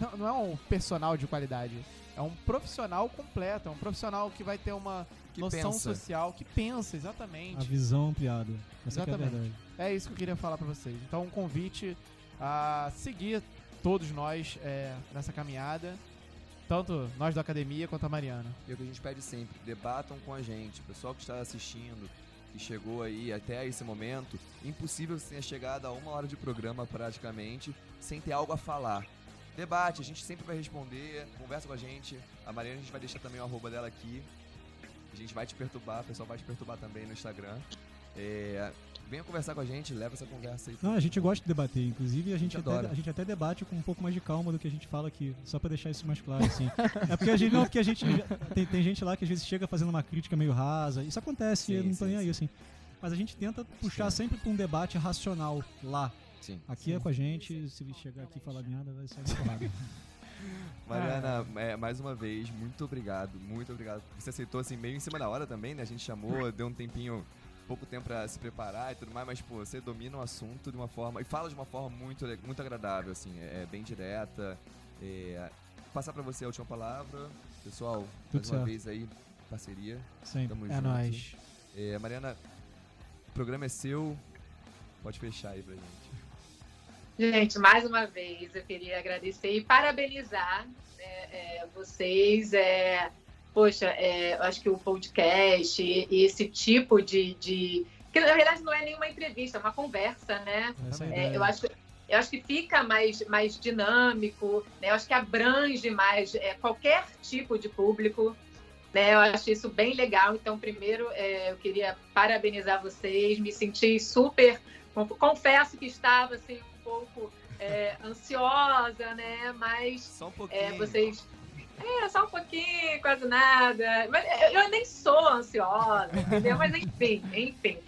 não, não é um personal de qualidade. É um profissional completo. É um profissional que vai ter uma Que noção pensa. social, que pensa, A exatamente. visão ampliada. Essa que é a Exatamente. verdade. É isso que eu queria falar pra vocês. Então, um convite a seguir todos nós é, nessa caminhada. Tanto nós da academia quanto a Mariana. E é o que a gente pede sempre, debatam com a gente. O pessoal que está assistindo, que chegou aí até esse momento, impossível você tenha chegado a uma hora de programa praticamente, sem ter algo a falar. Debate, a gente sempre vai responder, conversa com a gente. A Mariana a gente vai deixar também o arroba dela aqui. A gente vai te perturbar, o pessoal vai te perturbar também no Instagram. É, venha conversar com a gente, leva essa conversa aí. Não, a gente gosta de debater, inclusive a gente, gente até, adora. a gente até debate com um pouco mais de calma do que a gente fala aqui, só pra deixar isso mais claro, assim. é porque a gente, não, porque a gente, tem, tem gente lá que às vezes chega fazendo uma crítica meio rasa, isso acontece, Sim, eu não tô sim, nem aí, sim. assim. Mas a gente tenta puxar Sim. sempre pra um debate racional lá. Sim. Aqui é com a gente, se chegar aqui e falar merda, vai sair porrada. Mariana, é, mais uma vez, muito obrigado, muito obrigado. Você aceitou assim meio em cima da hora também, né? A gente chamou, deu um tempinho, pouco tempo pra se preparar e tudo mais, mas pô, você domina o assunto de uma forma e fala de uma forma muito, muito agradável, assim, é, é bem direta. É, passar pra você a última palavra, pessoal, Tudo mais uma certo. vez aí, parceria, Sempre. tamo É junto. nóis. É, Mariana, o programa é seu, pode fechar aí pra gente. Gente, mais uma vez eu queria agradecer e parabenizar né, é, vocês. É, poxa, é, eu acho que o podcast e, e esse tipo de, de. Que na verdade não é nenhuma entrevista, é uma conversa, né? É É, eu, acho, eu acho que fica mais, mais dinâmico, né? eu acho que abrange mais é, qualquer tipo de público. Né? Eu acho isso bem legal. Então, primeiro, é, eu queria parabenizar vocês, me senti super. Confesso que estava assim, um pouco é, ansiosa, né? Mas Só um pouquinho. é, vocês. É, só um pouquinho, quase nada. Mas eu nem sou ansiosa, entendeu? Mas enfim, enfim.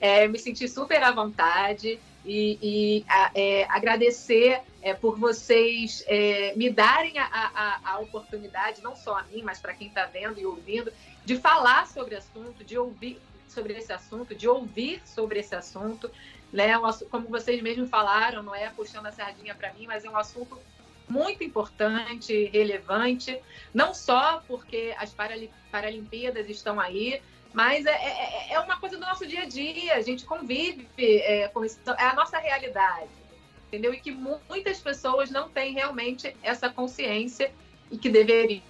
É, me senti super à vontade e, e, a- é, agradecer é, por vocês é, me darem a, a- a oportunidade, não só a mim, mas para quem está vendo e ouvindo, de falar sobre assunto, de ouvir sobre esse assunto, de ouvir sobre esse assunto. Né? Como vocês mesmos falaram, não é puxando a sardinha para mim, mas é um assunto muito importante, relevante, não só porque as Parali- Paralimpíadas estão aí, mas é, é- é uma coisa do nosso dia a dia, a gente convive é, com isso, é a nossa realidade, entendeu? E que mu- muitas pessoas não têm realmente essa consciência e que deveria,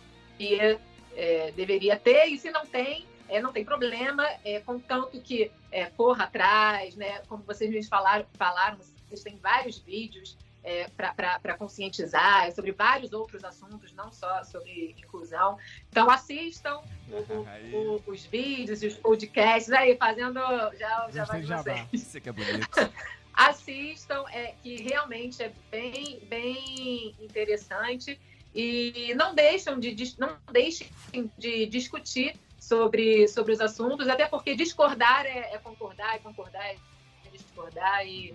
é, deveria ter, e se não tem, é, não tem problema, é, contanto que é, corra atrás, né? Como vocês me falaram, falaram vocês têm vários vídeos é, para conscientizar sobre vários outros assuntos, não só sobre inclusão. Então assistam o- o- Aí. o- os vídeos e os podcasts aí, fazendo já, já vai de vocês. Isso que é bonito. Assistam, é, que realmente é bem, bem interessante. E não deixam de, não deixem de discutir sobre, sobre os assuntos, até porque discordar é, é concordar, e concordar é discordar, e,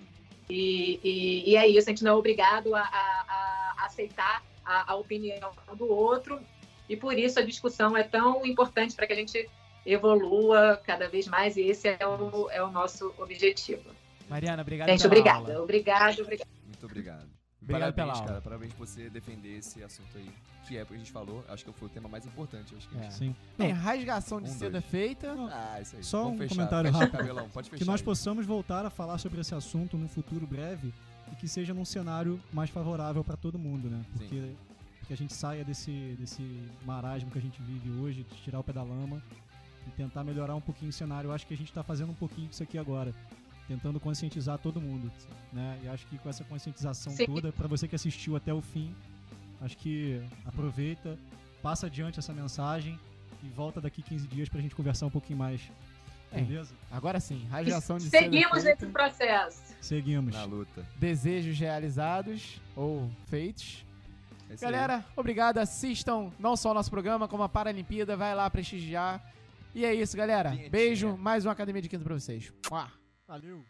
e, e, e é isso, a gente não é obrigado a, a- a aceitar a, a opinião do outro, e por isso a discussão é tão importante para que a gente evolua cada vez mais, e esse é o, é o nosso objetivo. Mariana, obrigado Gente, obrigada, obrigado, obrigada. Muito obrigado. Obrigado pela parabéns, aula. cara. Parabéns por você defender esse assunto aí. Que é o que a gente falou. Acho que foi o tema mais importante. Acho que a É. gente- Sim. Bem, Não, rasgação de Um, seda dois. feita. Ah, isso aí. Só Vamos um fechar. comentário Fecha, rápido. Cabelão. Pode fechar. que nós aí. possamos voltar a falar sobre esse assunto num futuro breve e que seja num cenário mais favorável para todo mundo, né? Porque que a gente saia desse, desse marasmo que a gente vive hoje, de tirar o pé da lama e tentar melhorar um pouquinho o cenário. Eu acho que a gente está fazendo um pouquinho disso aqui agora, tentando conscientizar todo mundo, né? E acho que com essa conscientização Sim. toda, para você que assistiu até o fim, acho que aproveita, passa adiante essa mensagem e volta daqui 15 dias pra gente conversar um pouquinho mais. É. Beleza? Agora sim, rasgação de Seguimos feita. nesse processo. Seguimos. Na luta. Desejos realizados ou feitos. É isso aí. Galera, obrigado. Assistam não só o nosso programa, como a Paralimpíada. Vai lá prestigiar. E é isso, galera. Beijo. Mais uma Academia de Quinto pra vocês. Mua. Valeu!